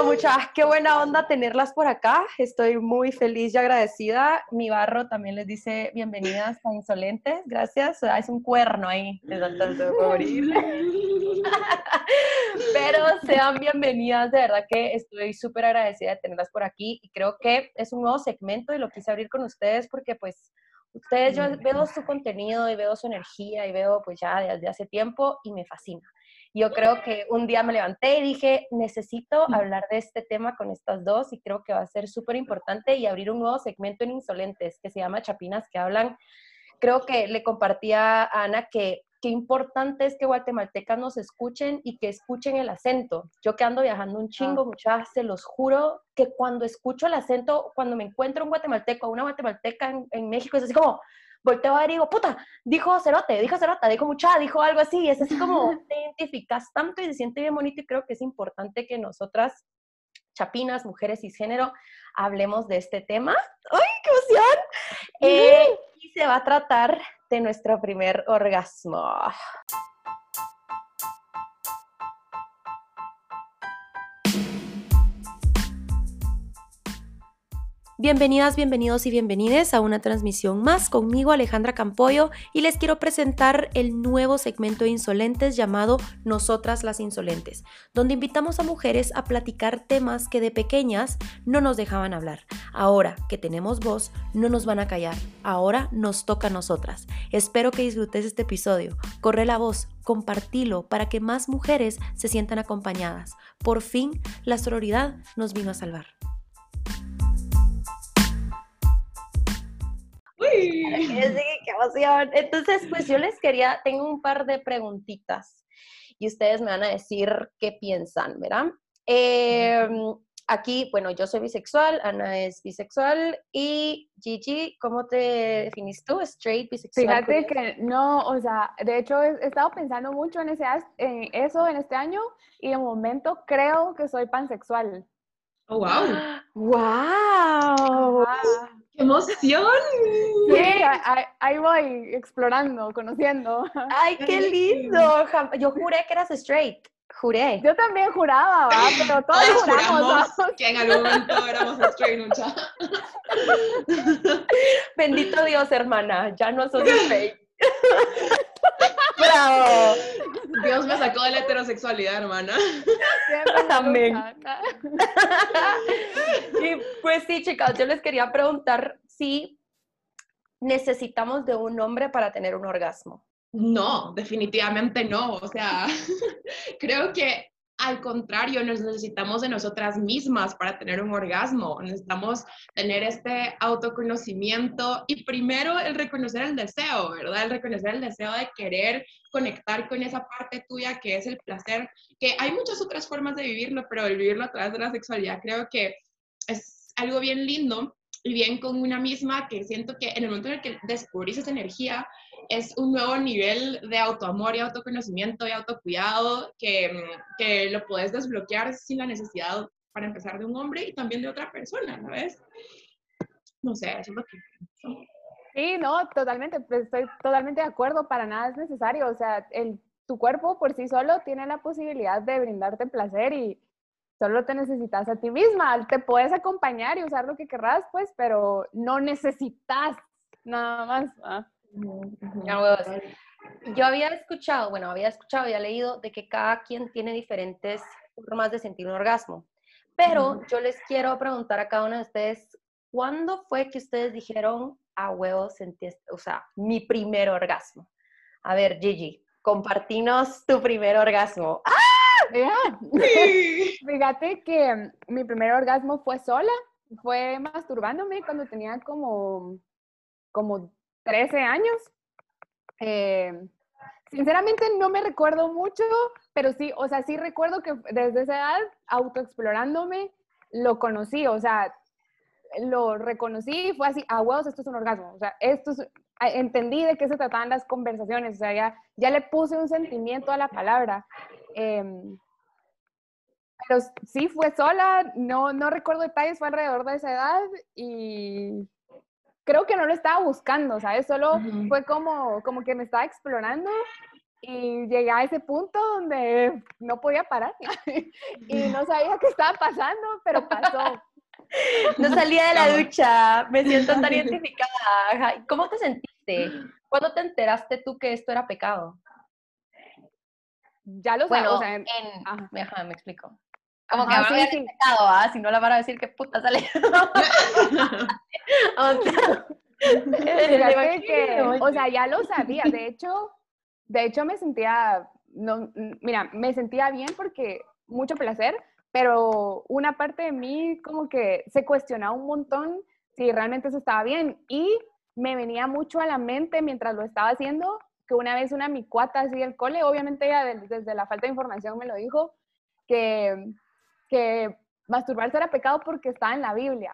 Bueno, muchas, qué buena onda tenerlas por acá. Estoy muy feliz y agradecida. Mi barro también les dice bienvenidas a Insolentes. Gracias. Es un cuerno ahí. Pero sean bienvenidas, de verdad que estoy súper agradecida de tenerlas por aquí y creo que es un nuevo segmento y lo quise abrir con ustedes porque pues ustedes, yo veo su contenido y veo su energía y veo pues ya desde hace tiempo y me fascina. Yo creo que un día me levanté y dije, necesito hablar de este tema con estas dos y creo que va a ser súper importante y abrir un nuevo segmento en Insolentes que se llama Chapinas que hablan. Creo que le compartía a Ana que qué importante es que guatemaltecas nos escuchen y que escuchen el acento. Yo que ando viajando un chingo, muchas, se los juro que cuando escucho el acento, cuando me encuentro un guatemalteco o una guatemalteca en, en México, es así como, volteo a ver y digo, puta, dijo cerote, dijo cerota, dijo mucha, dijo algo así, es así como te identificas tanto y se siente bien bonito y creo que es importante que nosotras, chapinas, mujeres cisgénero, hablemos de este tema. ¡Ay, qué emoción! Eh, y se va a tratar de nuestro primer orgasmo. Bienvenidas, bienvenidos y bienvenides a una transmisión más conmigo Alejandra Campoyo y les quiero presentar el nuevo segmento de Insolentes llamado Nosotras las Insolentes, donde invitamos a mujeres a platicar temas que de pequeñas no nos dejaban hablar. Ahora que tenemos voz, no nos van a callar. Ahora nos toca a nosotras. Espero que disfrutes este episodio. Corre la voz, compartilo para que más mujeres se sientan acompañadas. Por fin, la sororidad nos vino a salvar. Qué emoción. Entonces, pues yo les quería, tengo un par de preguntitas y ustedes me van a decir qué piensan, ¿verdad? Em, aquí, bueno, yo soy bisexual, Ana es bisexual y Gigi, ¿cómo te definís tú? ¿Straight, bisexual? Fíjate que no, o sea, de hecho he, estado pensando mucho en, ese, en eso en este año y de momento creo que soy pansexual. Oh, wow. ¡Wow! ¡Qué emoción! Sí, ahí, voy explorando, conociendo. ¡Ay, qué lindo! Yo juré que eras straight. Juré. Yo también juraba, pero todos juramos que en algún momento éramos straight, mucha. Bendito Dios, hermana, ya no sos straight. ¡Bravo! Dios me sacó de la heterosexualidad, hermana. Y pues sí, chicas, yo les quería preguntar si necesitamos de un hombre para tener un orgasmo. No, definitivamente no. O sea, creo que al contrario, nos necesitamos de nosotras mismas para tener un orgasmo. Necesitamos tener este autoconocimiento y primero el reconocer el deseo, ¿verdad? El reconocer el deseo de querer conectar con esa parte tuya que es el placer, que hay muchas otras formas de vivirlo, pero el vivirlo a través de la sexualidad creo que es algo bien lindo y bien con una misma que siento que en el momento en el que descubrís esa energía, es un nuevo nivel de autoamor y autoconocimiento y autocuidado que, que lo puedes desbloquear sin la necesidad para empezar de un hombre y también de otra persona, ¿sabes? No sé, eso es lo que Sí, no, totalmente, pues, estoy totalmente de acuerdo, para nada es necesario, o sea, el, tu cuerpo por sí solo tiene la posibilidad de brindarte placer y solo te necesitas a ti misma, te puedes acompañar y usar lo que querrás, pues, pero no necesitas nada más. Yo había escuchado, bueno, había escuchado había leído de que cada quien tiene diferentes formas de sentir un orgasmo. Pero yo les quiero preguntar a cada uno de ustedes, ¿cuándo fue que ustedes dijeron a huevo sentí, o sea, mi primer orgasmo? A ver, Gigi, compartinos tu primer orgasmo. ¡Ah! Fíjate que mi primer orgasmo fue sola, fue masturbándome cuando tenía como, como 13 años. Eh, sinceramente no me recuerdo mucho, pero sí, o sea, sí recuerdo que desde esa edad, autoexplorándome, lo conocí, o sea, lo reconocí y fue así, a huevos, esto es un orgasmo, o sea, esto es, entendí de qué se trataban las conversaciones, o sea, ya, ya le puse un sentimiento a la palabra. Em, pero sí fue sola, no, no recuerdo detalles, fue alrededor de esa edad y creo que no lo estaba buscando, ¿sabes? Solo fue como, como que me estaba explorando y llegué a ese punto donde no podía parar y no sabía qué estaba pasando, pero pasó. No salía de la ducha, me siento tan identificada. ¿Cómo te sentiste? ¿Cuándo te enteraste tú que esto era pecado? Ya lo bueno, o sea, en, me explico. Como que ahora sí, pecado, ¿ah? Si no la van a decir qué puta sale. o sea, ya lo sabía. De hecho, de hecho me sentía, no, mira, me sentía bien porque mucho placer, pero una parte de mí como que se cuestionaba un montón si realmente eso estaba bien y me venía mucho a la mente mientras lo estaba haciendo que una vez una mi cuata así del cole, obviamente ella desde la falta de información me lo dijo, que, que masturbarse era pecado porque estaba en la Biblia.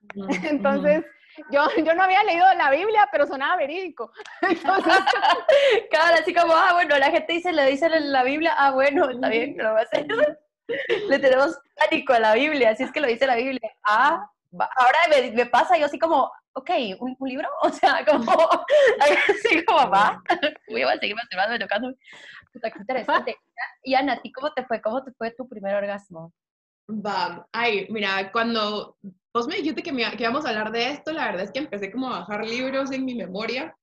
Entonces, yo, yo no había leído la Biblia, pero sonaba verídico. Entonces, claro, así como, ah, bueno, la gente dice, le dice en la Biblia, ah, bueno, está bien, lo voy a hacer. Le tenemos pánico a la Biblia, así es que lo dice la Biblia. Ah, ahora me, pasa yo así como, ok, ¿un, libro? O sea, como, así como, va, voy a seguir masturbando, tocando. Puta, interesante. Y Ana, ¿a ti cómo te fue? ¿Cómo te fue tu primer orgasmo? Va, ay, mira, cuando vos me dijiste que, que íbamos a hablar de esto, la verdad es que empecé como a bajar libros en mi memoria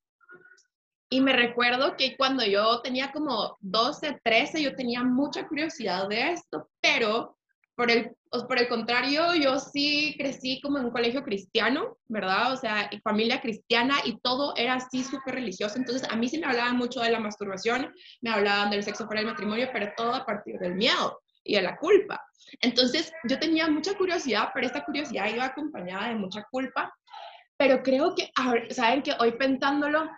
y me recuerdo que cuando yo tenía como 12, 13, yo tenía mucha curiosidad de esto, pero por el, por el contrario, yo sí crecí como en un colegio cristiano, ¿verdad? O sea, familia cristiana y todo era así súper religioso. Entonces, a mí sí me hablaban mucho de la masturbación, me hablaban del sexo fuera del matrimonio, pero todo a partir del miedo y de la culpa. Entonces, yo tenía mucha curiosidad, pero esta curiosidad iba acompañada de mucha culpa. Pero creo que, ¿saben que Hoy pensándolo,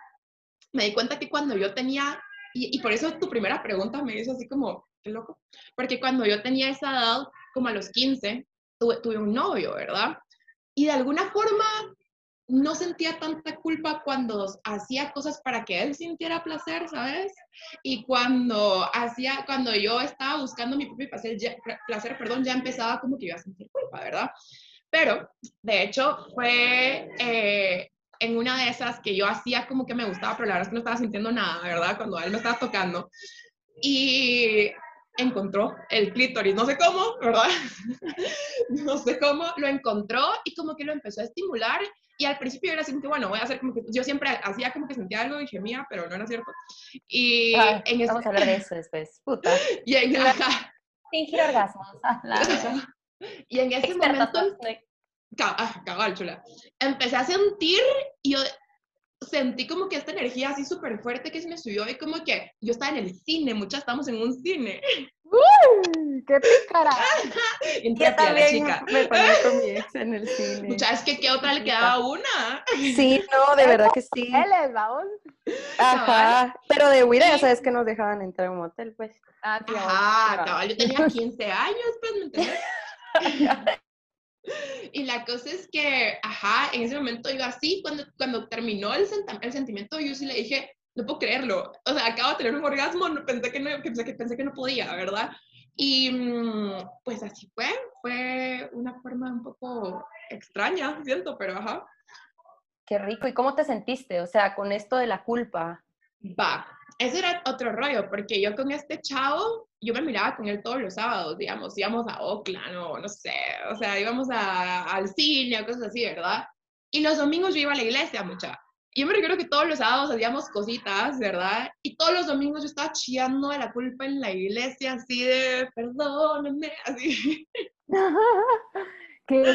me di cuenta que cuando yo tenía, y, por eso tu primera pregunta me hizo así como, qué loco, porque cuando yo tenía esa edad, como a los 15, tuve, tuve un novio, ¿verdad? Y de alguna forma no sentía tanta culpa cuando hacía cosas para que él sintiera placer, ¿sabes? Y cuando hacía, cuando yo estaba buscando mi propio placer, ya, placer, perdón, ya empezaba como que iba a sentir culpa, ¿verdad? Pero, de hecho, fue eh, en una de esas que yo hacía como que me gustaba, pero la verdad es que no estaba sintiendo nada, ¿verdad? Cuando él me estaba tocando. Y encontró el clítoris, no sé cómo, ¿verdad? no sé cómo, lo encontró y como que lo empezó a estimular y al principio era así que, bueno, voy a hacer como que, yo siempre hacía como que sentía algo y gemía, pero no era cierto. Y ah, en vamos a hablar de eso después, puta. Y en, Fingir orgasmos. y en ese momento ah, cabal, chula. Empecé a sentir y yo sentí como que esta energía así súper fuerte que se me subió y como que yo estaba en el cine, muchas estamos en un cine. ¡Uy! ¡Qué pícara! Yo también me ponía con mi ex en el cine. Muchas, es que ¿qué otra le quedaba una? Sí, no, de verdad que sí. Hoteles, vamos. Ajá, pero de huida ya sabes que nos dejaban entrar en un hotel, pues. Ah, sí, Ajá, cabal, yo tenía 15 años, pues, ¿me entiendes? Y la cosa es que, ajá, en ese momento yo así, cuando, cuando terminó el, el sentimiento, yo sí le dije, no puedo creerlo. O sea, acabo de tener un orgasmo, no, pensé, que no, pensé, que, pensé que no podía, ¿verdad? Y mm, pues así fue, fue una forma un poco extraña, siento, pero ajá. Qué rico. ¿Y cómo te sentiste? O sea, con esto de la culpa. Va, ese era otro rollo, porque yo con este chavo, yo me miraba con él todos los sábados, digamos, íbamos a Oakland o no sé, o sea, íbamos a, al cine o cosas así, ¿verdad? Y los domingos yo iba a la iglesia, mucha. Yo me recuerdo que todos los sábados hacíamos cositas, ¿verdad? Y todos los domingos yo estaba chillando de la culpa en la iglesia, así de, perdónenme, así. Qué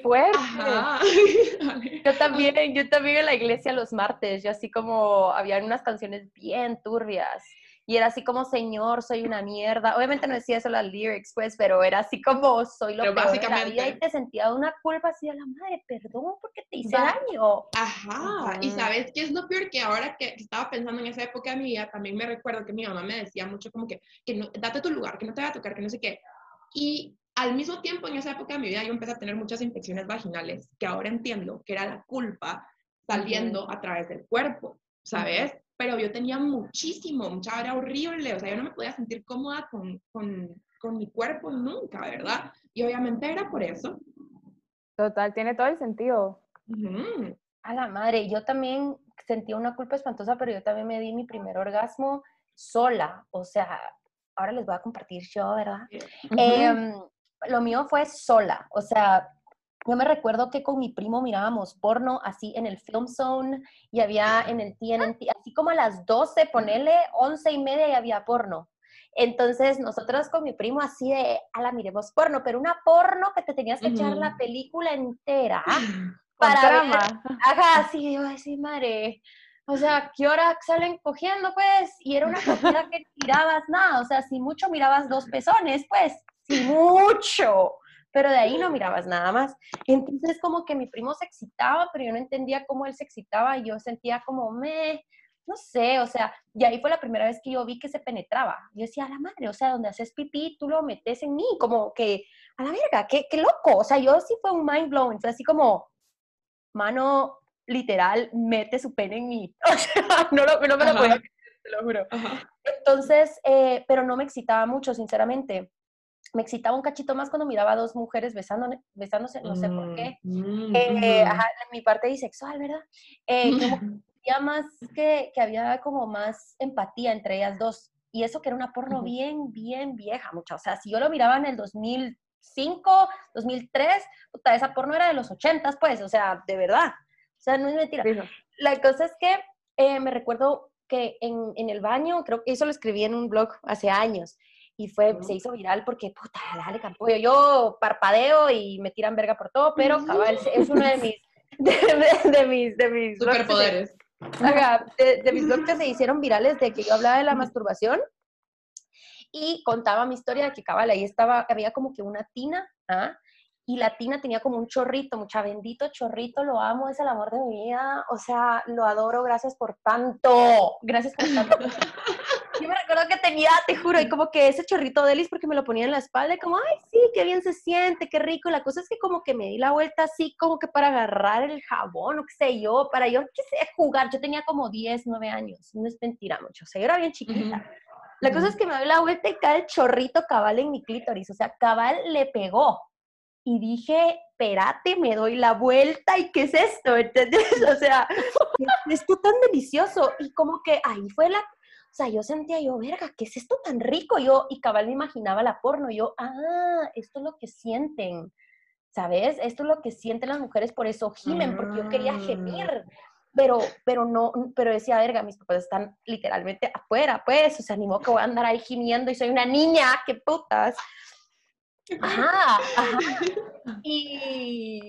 fuerte. Yo también, yo también en la iglesia los martes, yo así como, habían unas canciones bien turbias. Y era así como, Señor, soy una mierda. Obviamente no decía eso las lyrics, pues, pero era así como, soy lo pero peor básicamente... de la vida. Y te sentía una culpa así a la madre, perdón, porque te hice daño. Ajá. Y ¿sabes qué es lo peor? Que ahora que estaba pensando en esa época de mi vida, también me recuerdo que mi mamá me decía mucho como que, que no, date tu lugar, que no te va a tocar, que no sé qué. Y al mismo tiempo, en esa época de mi vida, yo empecé a tener muchas infecciones vaginales, que ahora entiendo que era la culpa saliendo a través del cuerpo, ¿sabes? Pero yo tenía muchísimo, mucha era horrible, o sea, yo no me podía sentir cómoda con, con, con mi cuerpo nunca, ¿verdad? Y obviamente era por eso. Total, tiene todo el sentido. A la madre, yo también sentía una culpa espantosa, pero yo también me di mi primer orgasmo sola, o sea, ahora les voy a compartir yo, ¿verdad? Em, lo mío fue sola, o sea, yo me recuerdo que con mi primo mirábamos porno así en el Film Zone y había en el TNT, así como a las 12, ponele 11 y media y había porno. Entonces, nosotros con mi primo así de, a la miremos porno, pero una porno que te tenías que echar la película entera para. Ajá, sí, digo, así, madre. O sea, ¿qué hora salen cogiendo, pues? Y era una cosita que mirabas nada, o sea, si mucho mirabas dos pezones, pues, si mucho, pero de ahí no mirabas nada más. Entonces, como que mi primo se excitaba, pero yo no entendía cómo él se excitaba y yo sentía como, me, no sé, o sea, y ahí fue la primera vez que yo vi que se penetraba. Yo decía, a la madre, o sea, donde haces pipí, tú lo metes en mí, como que, a la verga, qué, qué loco. O sea, yo sí fue un mind blowing, fue así como, mano, literal, mete su pene en mí. O sea, no, lo, no me lo podía creer, te lo juro. Ajá. Entonces, eh, pero no me excitaba mucho, sinceramente. Me excitaba un cachito más cuando miraba a dos mujeres besándose, besándose no sé por qué. Mm, Eh, mm. ajá, mi parte bisexual, ¿verdad? Eh, como más que, que había como más empatía entre ellas dos. Y eso que era una porno bien, bien vieja, mucha. O sea, si yo lo miraba en el 2005, 2003, puta, esa porno era de los 80, pues, o sea, de verdad. O sea, no es mentira. Fijo. La cosa es que eh, me recuerdo que en, en el baño, creo que eso lo escribí en un blog hace años, y fue, Ujú. se hizo viral porque, puta, dale campollo, yo parpadeo y me tiran verga por todo, pero cabal, es uno de mis, de, de- de mis, de mis Superpoderes. Ajá, de, de mis blogs que se hicieron virales de que yo hablaba de la masturbación y contaba mi historia de que cabal, ahí estaba, había como que una tina, ¿ah? y la tina tenía como un chorrito, mucha bendito chorrito, lo amo, es el amor de mi vida, o sea, lo adoro, gracias por tanto, gracias por tanto. Yo me recuerdo que tenía, te juro, y como que ese chorrito de Elis porque me lo ponía en la espalda y como, ay, sí, qué bien se siente, qué rico. La cosa es que como que me di la vuelta así como que para agarrar el jabón o qué sé yo, para yo, qué sé, jugar. Yo tenía como 10, 9 años, no es mentira mucho, o sea, yo era bien chiquita. La cosa es que me doy la vuelta y cae el chorrito cabal en mi clítoris, o sea, cabal le pegó. Y dije, espérate, me doy la vuelta y ¿qué es esto? ¿Entendés? O sea, ¿qué es esto tan delicioso? Y como que ahí fue la, o sea, yo sentía yo, verga, ¿qué es esto tan rico? Yo, y cabal me imaginaba la porno, yo, ah, esto es lo que sienten, ¿sabes? Esto es lo que sienten las mujeres, por eso gimen, porque yo quería gemir, pero, pero no, pero decía, verga, mis papás están literalmente afuera, pues, o sea, ni modo que voy a andar ahí gimiendo y soy una niña, qué putas. Ajá, ajá. Y,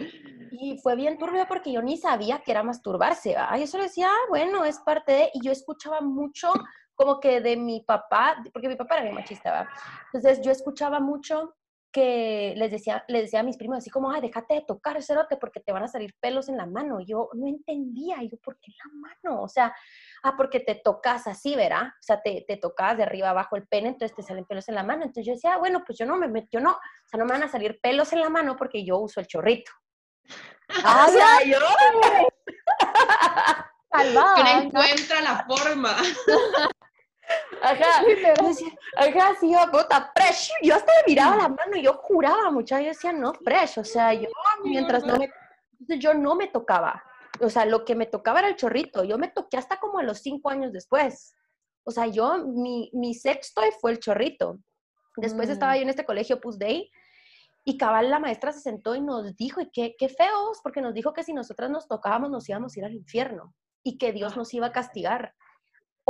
y fue bien turbio porque yo ni sabía que era masturbarse. ¿va? Yo solo decía, ah, bueno, es parte de... Y yo escuchaba mucho como que de mi papá, porque mi papá era bien machista, ¿va? Entonces yo escuchaba mucho que les decía, les decía a mis primos así como, ay, déjate de tocar, cerote, porque te van a salir pelos en la mano. Y yo no entendía, y yo, ¿por qué la mano? O sea, ah, porque te tocas así, ¿verdad? O sea, te, te tocas de arriba abajo el pene, entonces te salen pelos en la mano. Entonces yo decía, ah, bueno, pues yo no me meto, yo no, o sea, no me van a salir pelos en la mano porque yo uso el chorrito. Ah, o sea, yo... Encuentra la forma. Ajá, ajá, sí, yo, puta, fresh. Yo hasta me miraba la mano y yo juraba, muchacha, yo decía, no, fresh. O sea, yo, mientras no me, yo no me tocaba. O sea, lo que me tocaba era el chorrito. Yo me toqué hasta como a los cinco años después. O sea, yo, mi, mi sexto fue el chorrito. Después Mm. estaba yo en este colegio Pus Day y cabal la maestra se sentó y nos dijo, y qué, qué feos, porque nos dijo que si nosotras nos tocábamos nos íbamos a ir al infierno y que Dios nos iba a castigar.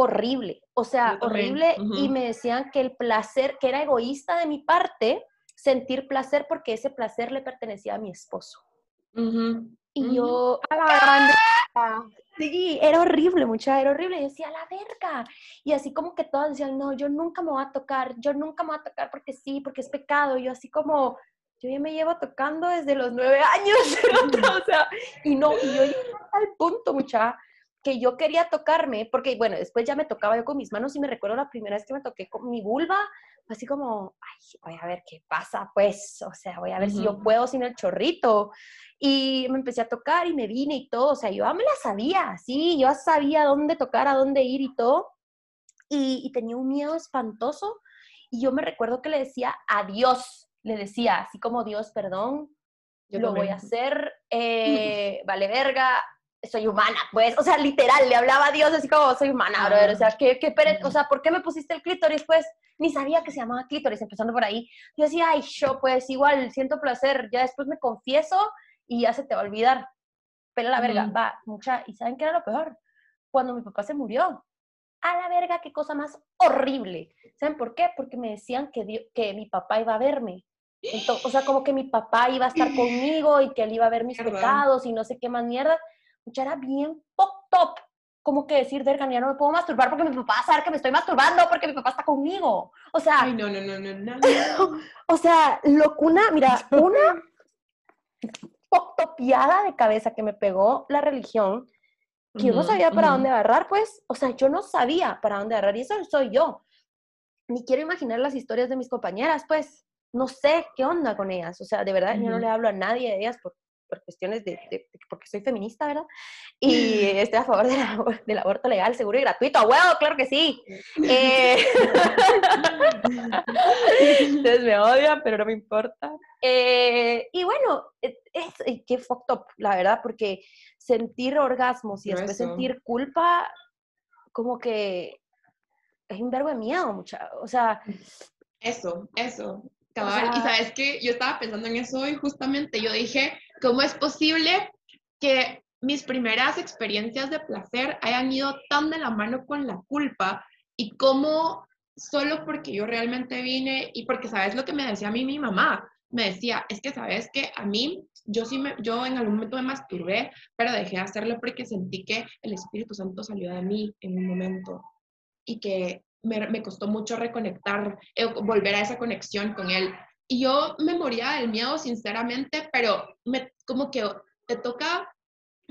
Horrible, o sea, horrible. Y me decían que el placer, que era egoísta de mi parte, sentir placer porque ese placer le pertenecía a mi esposo. Y yo, A la grande. Sí, era horrible, mucha, era horrible. Y decía, la verga. Y así como que todas decían, no, yo nunca me voy a tocar, yo nunca me voy a tocar porque sí, porque es pecado. Y yo así como, yo ya me llevo tocando desde los nueve años, o sea, y no, y yo llegué al punto, mucha, que yo quería tocarme, porque bueno, después ya me tocaba yo con mis manos y me recuerdo la primera vez que me toqué con mi vulva, así como, ay, voy a ver qué pasa, pues, o sea, voy a ver si yo puedo sin el chorrito. Y me empecé a tocar y me vine y todo, o sea, yo ya me la sabía, sí, yo ya sabía dónde tocar, a dónde ir y todo. Y, y tenía un miedo espantoso. Y yo me recuerdo que le decía adiós, le decía, así como Dios, perdón, Yo lo voy a hacer, eh, vale verga, soy humana, pues, o sea, literal, le hablaba a Dios así como, soy humana, brother, o sea, ¿qué, qué pere- o sea, ¿por qué me pusiste el clítoris? Pues, ni sabía que se llamaba clítoris, empezando por ahí. Yo decía, ay, yo, pues, igual, siento placer, ya después me confieso y ya se te va a olvidar. Pela la verga, va, mucha, ¿y saben qué era lo peor? Cuando mi papá se murió. A la verga, qué cosa más horrible. ¿Saben por qué? Porque me decían que, Dio- que mi papá iba a verme. Ento- o sea, como que mi papá iba a estar conmigo y que él iba a ver mis Mierda. pecados y no sé qué más mierda. Era bien pop top. Como que decir, verga, ya no me puedo masturbar porque mi papá va a saber que me estoy masturbando porque mi papá está conmigo. O sea, Ay, no, no, no, no, no. no. o sea, locuna, mira, una topiada de cabeza que me pegó la religión, que yo no sabía para dónde agarrar, pues, o sea, yo no sabía para dónde agarrar, y eso soy yo. Ni quiero imaginar las historias de mis compañeras, pues, no sé qué onda con ellas, o sea, de verdad, yo no le hablo a nadie de ellas por, por cuestiones de, de- de- porque soy feminista, ¿verdad? Y estoy a favor del, abor- del aborto legal, seguro y gratuito, ¡a huevo! ¡Claro que sí! Eh, Ustedes me odian, pero no me importa. Eh, y bueno, eh, es, qué fucked up, la verdad, porque sentir orgasmos y después Grueso. sentir culpa, como que es un verbo de miedo, mucha. O sea, Eso, eso. Cabal. y sea- sabes que yo estaba pensando en eso hoy justamente. Yo dije, ¿cómo es posible que mis primeras experiencias de placer hayan ido tan de la mano con la culpa y cómo solo porque yo realmente vine y porque sabes lo que me decía a mí mi mamá, me decía, es que sabes que a mí yo sí me, yo en algún momento me masturbé, pero dejé de hacerlo porque sentí que el Espíritu Santo salió de mí en un momento y que me, me costó mucho reconectar, eh, volver a esa conexión con él. Y yo me moría del miedo, sinceramente, pero me, como que te toca,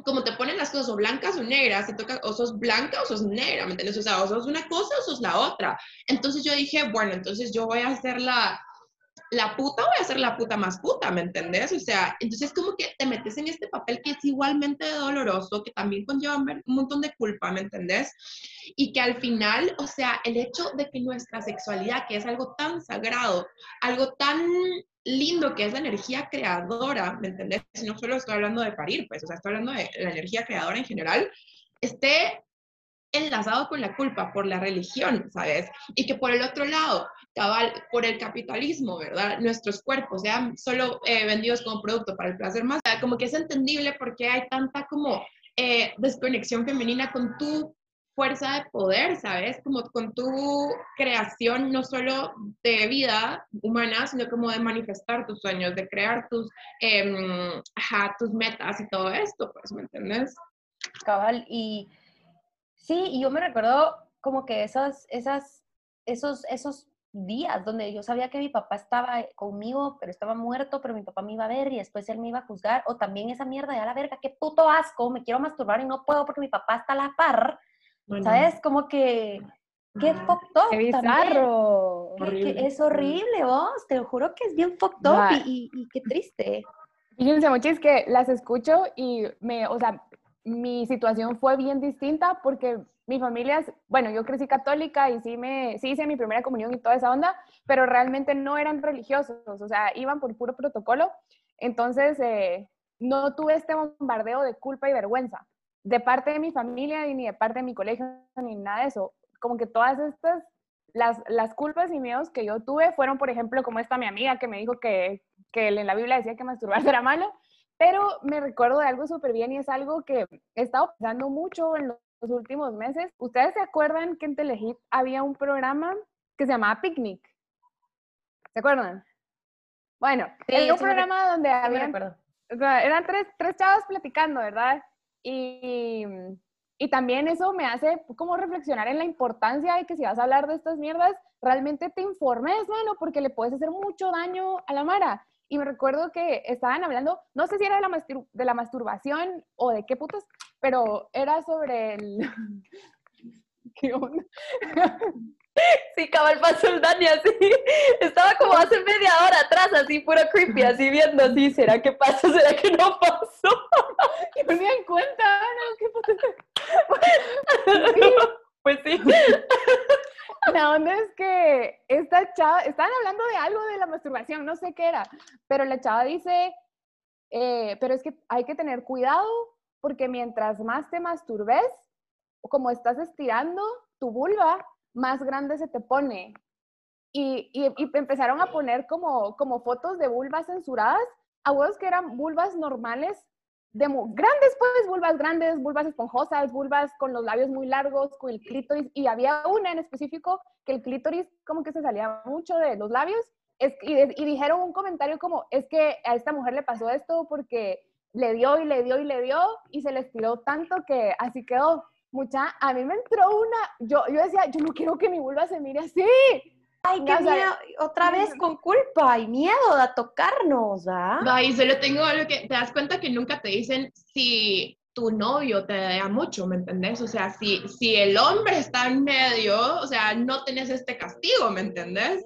como te ponen las cosas o blancas o negras, te toca o sos blanca o sos negra, ¿me entiendes? O sea, o sos una cosa o sos la otra. Entonces yo dije, bueno, entonces yo voy a hacer la, la puta, voy a ser la puta más puta, ¿me entendés? O sea, entonces como que te metes en este papel que es igualmente doloroso, que también conlleva un montón de culpa, ¿me entendés? Y que al final, o sea, el hecho de que nuestra sexualidad, que es algo tan sagrado, algo tan lindo que es la energía creadora, ¿me entendés? No solo estoy hablando de parir, pues, o sea, estoy hablando de la energía creadora en general, esté enlazado con la culpa por la religión, ¿sabes? Y que por el otro lado, cabal, por el capitalismo, ¿verdad? Nuestros cuerpos sean solo eh, vendidos como producto para el placer más, como que es entendible porque hay tanta como eh, desconexión femenina con tu fuerza de poder, ¿sabes? Como con tu creación no solo de vida humana, sino como de manifestar tus sueños, de crear tus, em, ajá, tus metas y todo esto, pues, ¿me entiendes? cabal, y sí, y yo me recuerdo como que esas, esas, esos, esos días donde yo sabía que mi papá estaba conmigo, pero estaba muerto, pero mi papá me iba a ver y después él me iba a juzgar, o también esa mierda de a la verga, qué puto asco, me quiero masturbar y no puedo porque mi papá está a la par, Bueno, ¿sabes? Como que, qué ajá. fucked up ¡Qué también. bizarro! Que- que Horrible. es horrible, vos, te lo juro que es bien fucked up y, y- y qué triste. Fíjense, muchis, que las escucho y me, o sea, mi situación fue bien distinta porque mi familia, es- bueno, yo crecí católica y sí me, sí hice mi primera comunión y toda esa onda, pero realmente no eran religiosos, o sea, iban por puro protocolo. Entonces, eh, no tuve este bombardeo de culpa y vergüenza de parte de mi familia ni de parte de mi colegio ni nada de eso. Como que todas estas, las, las culpas y miedos que yo tuve fueron, por ejemplo, como esta mi amiga que me dijo que, que en la Biblia decía que masturbarse era malo, pero me recuerdo de algo súper bien y es algo que he estado pensando mucho en los últimos meses. ¿Ustedes se acuerdan que en Telehit había un programa que se llamaba Picnic? ¿Se acuerdan? Bueno, Sí, era un me programa donde había recuerdo. o sea, eran tres, tres chavas platicando, ¿verdad? Y, y también eso me hace como reflexionar en la importancia de que si vas a hablar de estas mierdas, realmente te informes, mano, porque le puedes hacer mucho daño a la Mara. Y me recuerdo que estaban hablando, no sé si era de la, de la masturbación o de qué putas, pero era sobre el... ¿Qué onda? Sí, cabal pasó el Dani así. Estaba como hace media hora atrás, así puro creepy, así viendo así, ¿será que pasó? ¿Será que no pasó? Y me dan cuenta, no, qué putas. Pues sí. La onda es que esta chava, estaban hablando de algo de la masturbación, no sé qué era, pero la chava dice, eh, pero es que hay que tener cuidado porque mientras más te masturbes, como estás estirando tu vulva, más grande se te pone. Y, y, empezaron a poner como, como fotos de vulvas censuradas, a huevos que eran vulvas normales, de grandes, pues, vulvas grandes, vulvas esponjosas, vulvas con los labios muy largos, con el clítoris, y había una en específico que el clítoris como que se salía mucho de los labios, es, y, y dijeron un comentario como, es que a esta mujer le pasó esto porque le dio y le dio y le dio, y se le estiró tanto que así quedó mucha, a mí me entró una, yo, yo decía, yo no quiero que mi vulva se mire así. Ay, qué miedo, otra vez con culpa y miedo a tocarnos, ¿ah? Ay, solo tengo algo que, te das cuenta que nunca te dicen si tu novio te da mucho, ¿me entendés? O sea, si, si el hombre está en medio, o sea, no tenés este castigo, ¿me entendés?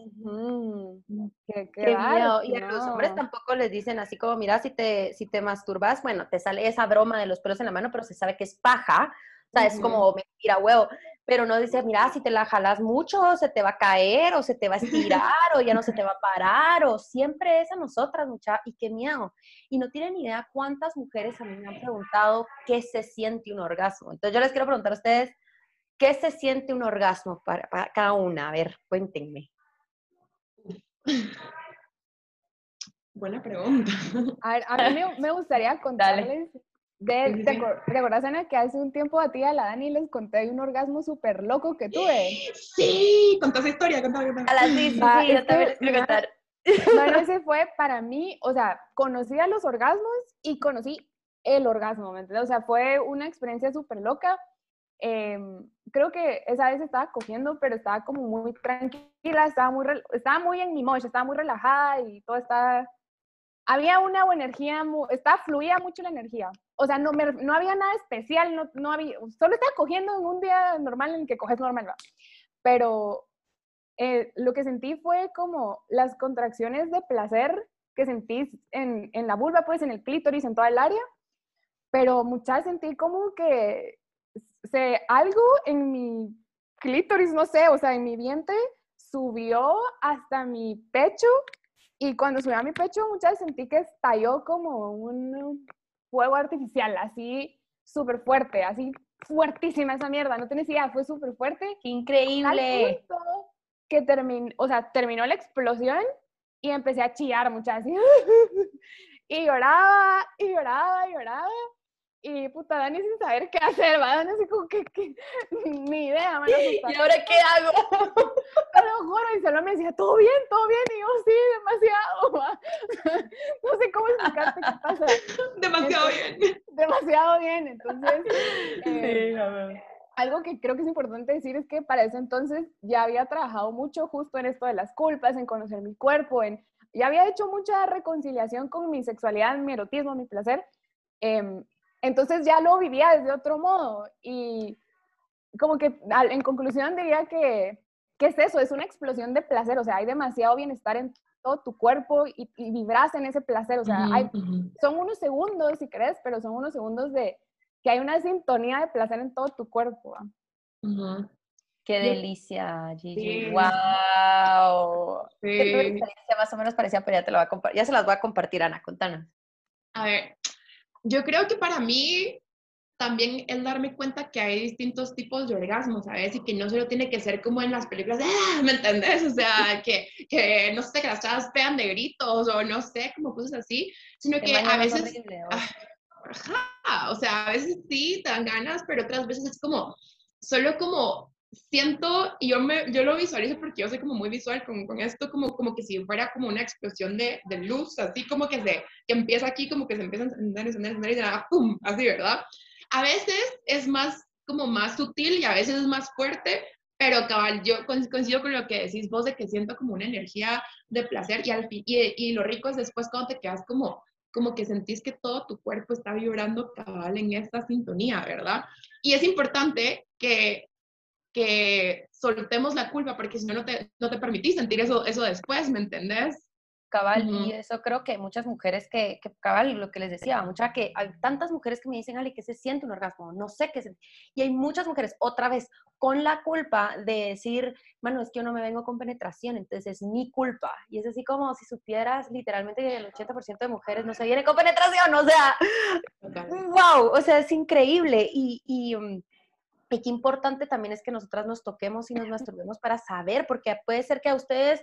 Qué, miedo. Y a los hombres tampoco les dicen así como, mira, si te, si te masturbas, bueno, te sale esa broma de los pelos en la mano, pero se sabe que es paja, o sea, es como mentira, huevo. Pero no dice, mira, si te la jalas mucho, se te va a caer, o se te va a estirar, o ya no se te va a parar, o siempre es a nosotras, mucha, y qué miedo. Y no tienen idea cuántas mujeres a mí me han preguntado qué se siente un orgasmo. Entonces yo les quiero preguntar a ustedes, ¿qué se siente un orgasmo para, cada una? A ver, cuéntenme. Buena pregunta. A ver, a mí me, gustaría contarles de, ¿te, acuerdas, Ana, que hace un tiempo a ti a la Dani les conté un orgasmo súper loco que tuve? Sí, contá esa historia, contá, A las sí, sí, ah, yo también les quiero contar. Bueno, ese fue para mí, o sea, conocí a los orgasmos y conocí el orgasmo, ¿me entiendes? O sea, fue una experiencia súper loca. Em, creo que esa vez estaba cogiendo, pero estaba como muy tranquila, estaba muy, estaba muy en mi mocha, estaba muy relajada y todo estaba... Había una buena energía, estaba, fluía mucho la energía o sea, no, no había nada especial, no, no, había, solo estaba cogiendo en un día normal en el que coges normal, ¿va? pero eh, lo que sentí fue como las contracciones de placer que sentí en, en, la vulva, pues en el clítoris, en toda el área, pero muchas sentí como que se, algo en mi clítoris, no sé, o sea, en mi vientre subió hasta mi pecho y cuando subió a mi pecho muchas sentí que estalló como un, fuego artificial, así súper fuerte, así fuertísima esa mierda, no tenés idea, fue súper fuerte. Increíble. que terminó, o sea, terminó la explosión y empecé a chillar muchas así. y lloraba, y lloraba, y lloraba. Y puta, Dani sin saber qué hacer, va, Dani así como que, que ni idea, man. ¿Y ahora qué hago? Pero juro, y solo me decía, todo bien, todo bien, y yo, sí, demasiado, va. No sé cómo explicarte qué pasa. Demasiado bien. Demasiado bien, entonces. Eh, sí, a ver. Algo que creo que es importante decir es que para ese entonces ya había trabajado mucho justo en esto de las culpas, en conocer mi cuerpo, en ya había hecho mucha reconciliación con mi sexualidad, mi erotismo, mi placer. Eh, entonces ya lo vivía desde otro modo y como que en conclusión diría que, ¿qué es eso? Es una explosión de placer, o sea, hay demasiado bienestar en todo tu cuerpo y, vibras en ese placer, o sea, hay, son unos segundos, si crees, pero son unos segundos de que hay una sintonía de placer en todo tu cuerpo. Qué delicia, Gigi. ¡Wow! Sí. más o menos parecía, pero ya, te lo va a ya se las voy a compartir, Ana. Contanos. A ver, yo creo que para mí también es darme cuenta que hay distintos tipos de orgasmos, ¿sabes? Y que no solo tiene que ser como en las películas, ¡ah! ¿me entendés? O sea, que, que no sé, que las chavas pegan de gritos o no sé, como cosas así, sino que a veces... Ah, o sea, a veces sí te dan ganas, pero otras veces es como, solo como siento, y yo, me, yo lo visualizo porque yo soy como muy visual con, con esto, como, como que si fuera como una explosión de, de luz, así como que se que empieza aquí, como que se empieza a encender, encender, encender y nada, ¡pum! Así, ¿verdad? A veces es más, como más sutil y a veces es más fuerte, pero cabal, yo coincido con lo que decís vos de que siento como una energía de placer y, al y, y lo rico es después cuando te quedas como como que sentís que todo tu cuerpo está vibrando cabal en esta sintonía, ¿verdad? Y es importante que que soltemos la culpa, porque si no, no te, no te permitís sentir eso, eso después, ¿me entendés? cabal, y eso creo que muchas mujeres que, que, cabal, lo que les decía, mucha que hay tantas mujeres que me dicen, Ale, que se siente un orgasmo, no sé qué se... Y hay muchas mujeres, otra vez, con la culpa de decir, bueno, es que yo no me vengo con penetración, entonces es mi culpa. Y es así como si supieras literalmente que el 80% de mujeres no se viene con penetración, o sea, wow, o sea, es increíble. Y, y mm, y qué importante también es que nosotras nos toquemos y nos masturbemos para saber, porque puede ser que a ustedes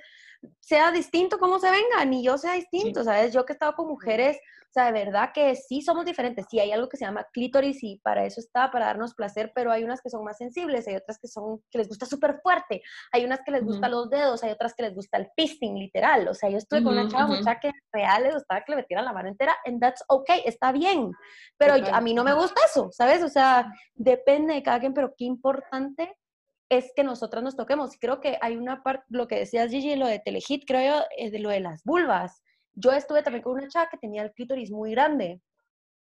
sea distinto cómo se vengan y yo sea distinto, ¿sabes? Yo que he estado con mujeres, o sea, de verdad que sí somos diferentes. Sí, hay algo que se llama clítoris y para eso está, para darnos placer, pero hay unas que son más sensibles, hay otras que son, que les gusta súper fuerte, hay unas que les gustan los dedos, hay otras que les gusta el fisting, literal. O sea, yo estuve con una chava mucha que real le gustaba que le metieran la mano entera, and that's okay, está bien. Pero a mí no me gusta eso, ¿sabes? O sea, depende de cada quien, pero qué importante es que nosotras nos toquemos. Creo que hay una parte, lo que decías Gigi, lo de Telehit, creo yo, es de lo de las vulvas. Yo estuve también con una chava que tenía el clítoris muy grande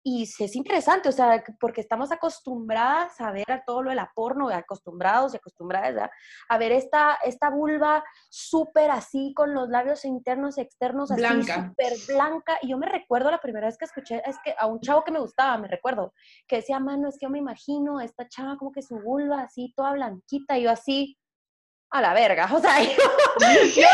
y es interesante, o sea, porque estamos acostumbradas a ver a todo lo de la porno, acostumbrados y acostumbradas a ver esta, esta vulva súper así, con los labios internos y externos así, súper blanca. Y yo me recuerdo la primera vez que escuché, es que a un chavo que me gustaba, me recuerdo, que decía, mano, es que yo me imagino a esta chava como que su vulva así, toda blanquita, y yo así, a la verga, o sea, yo, yo,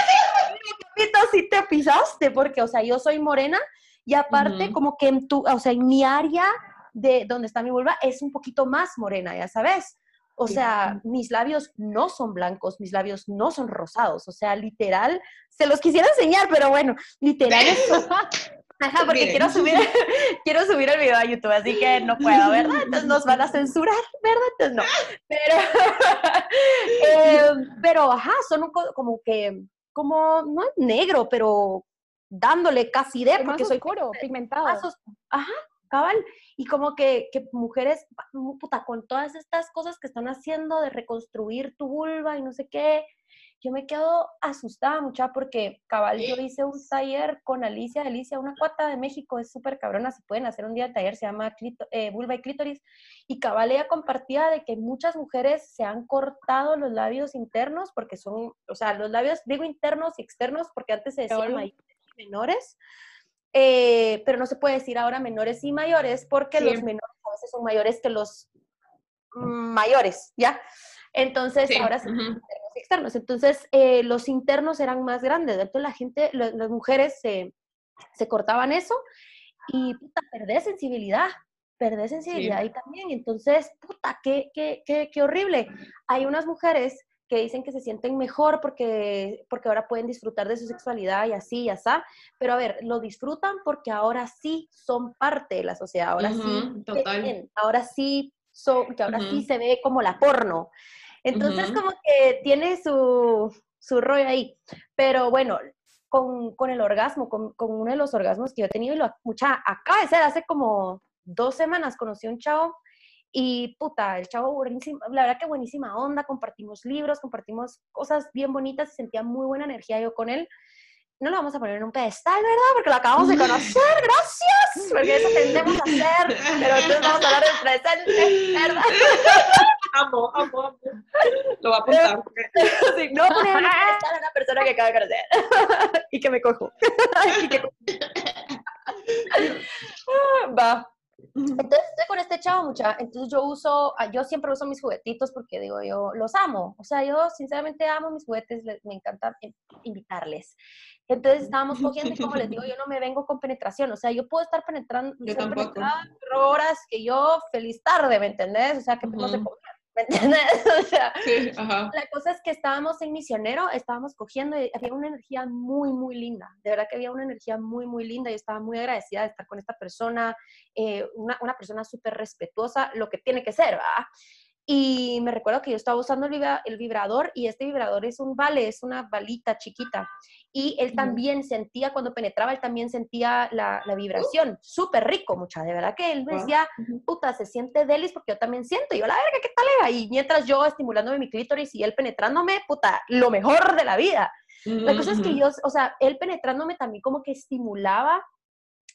sí te pisaste, porque, o sea, yo soy morena y aparte, como que en tu, o sea, en mi área de donde está mi vulva es un poquito más morena, ya sabes. O sea, mis labios no son blancos, mis labios no son rosados. O sea, literal, se los quisiera enseñar, pero bueno, literal Ajá, porque quiero subir, quiero subir el video a YouTube, así que no puedo, ¿verdad? Entonces nos van a censurar, ¿verdad? Entonces no. Pero, eh, pero ajá, son como que, como, no es negro, pero dándole casi de, porque soy oscuro, pigmentado. ajá, cabal. Y como que, que, mujeres, puta, con todas estas cosas que están haciendo de reconstruir tu vulva y no sé qué, yo me quedo asustada mucha porque cabal, yo hice un taller con Alicia, Alicia, una cuata de México, es súper cabrona, si pueden hacer un día de taller, se llama eh, Vulva y Clítoris, y cabal ella compartía de que muchas mujeres se han cortado los labios internos porque son, o sea, los labios, digo internos y externos porque antes se decía menores, eh, pero no se puede decir ahora menores y mayores porque los menores a veces son mayores que los mayores, ¿ya? Entonces, ahora sí, externos. Entonces, eh, los internos eran más grandes. Entonces, la gente, las mujeres se, se, cortaban eso y, puta, perdés sensibilidad. Perdés sensibilidad ahí también. Entonces, puta, qué, qué, qué, qué horrible. Hay unas mujeres que dicen que se sienten mejor porque, porque ahora pueden disfrutar de su sexualidad y así, y así, pero a ver, lo disfrutan porque ahora sí son parte de la sociedad, ahora sí, total. ahora sí, son, que ahora sí se ve como la porno. Entonces como que tiene su, su rollo ahí, pero bueno, con, con el orgasmo, con, con, uno de los orgasmos que yo he tenido, y lo, mucha, acaba de ser hace como dos semanas, conocí a un chavo y puta, el chavo buenísimo, la verdad que buenísima onda, compartimos libros, compartimos cosas bien bonitas, y sentía muy buena energía yo con él. No lo vamos a poner en un pedestal, ¿verdad? Porque lo acabamos de conocer, gracias, porque eso tendemos a hacer, pero entonces vamos a hablar del presente, ¿verdad? Amo, amo, amo. Lo va a apuntar. Sí, no poner en un pedestal a una persona que acaba de conocer y que me cojo. y que... Va. Entonces estoy con este chavo mucha, entonces yo uso, ah, yo siempre uso mis juguetitos porque digo, yo los amo, o sea, yo sinceramente amo mis juguetes, me encanta invitarles. Entonces estábamos cogiendo y como les digo, yo no me vengo con penetración, o sea, yo puedo estar penetrando horas que yo feliz tarde, ¿me entendés? O sea, que no se ¿Me entiendes? O sea, la cosa es que estábamos en misionero, estábamos cogiendo y había una energía muy, muy linda. De verdad que había una energía muy, muy linda y estaba muy agradecida de estar con esta persona, eh, una, una, persona súper respetuosa, lo que tiene que ser, ¿verdad? Y me recuerdo que yo estaba usando el, vibrador y este vibrador es un vale, es una balita chiquita. Y él también sentía, cuando penetraba, él también sentía la, vibración. Súper rico, mucha. De verdad que él me decía, puta, se siente delis porque yo también siento. Y yo, la verga, ¿qué tal era? Y mientras yo estimulándome mi clítoris y él penetrándome, puta, lo mejor de la vida. La cosa es que yo, o sea, él penetrándome también como que estimulaba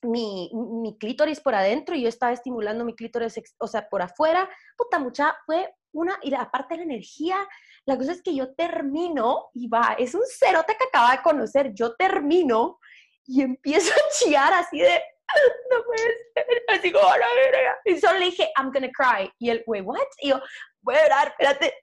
mi, mi, clítoris por adentro y yo estaba estimulando mi clítoris, o sea, por afuera. Puta, mucha, fue una, y aparte de la energía, la cosa es que yo termino y va, es un cerote que acaba de conocer, yo termino y empiezo a chillar así de, no puede ser, así como, la verga. Y solo le dije, I'm gonna cry. Y él, wait, what? Y yo, voy a llorar, espérate.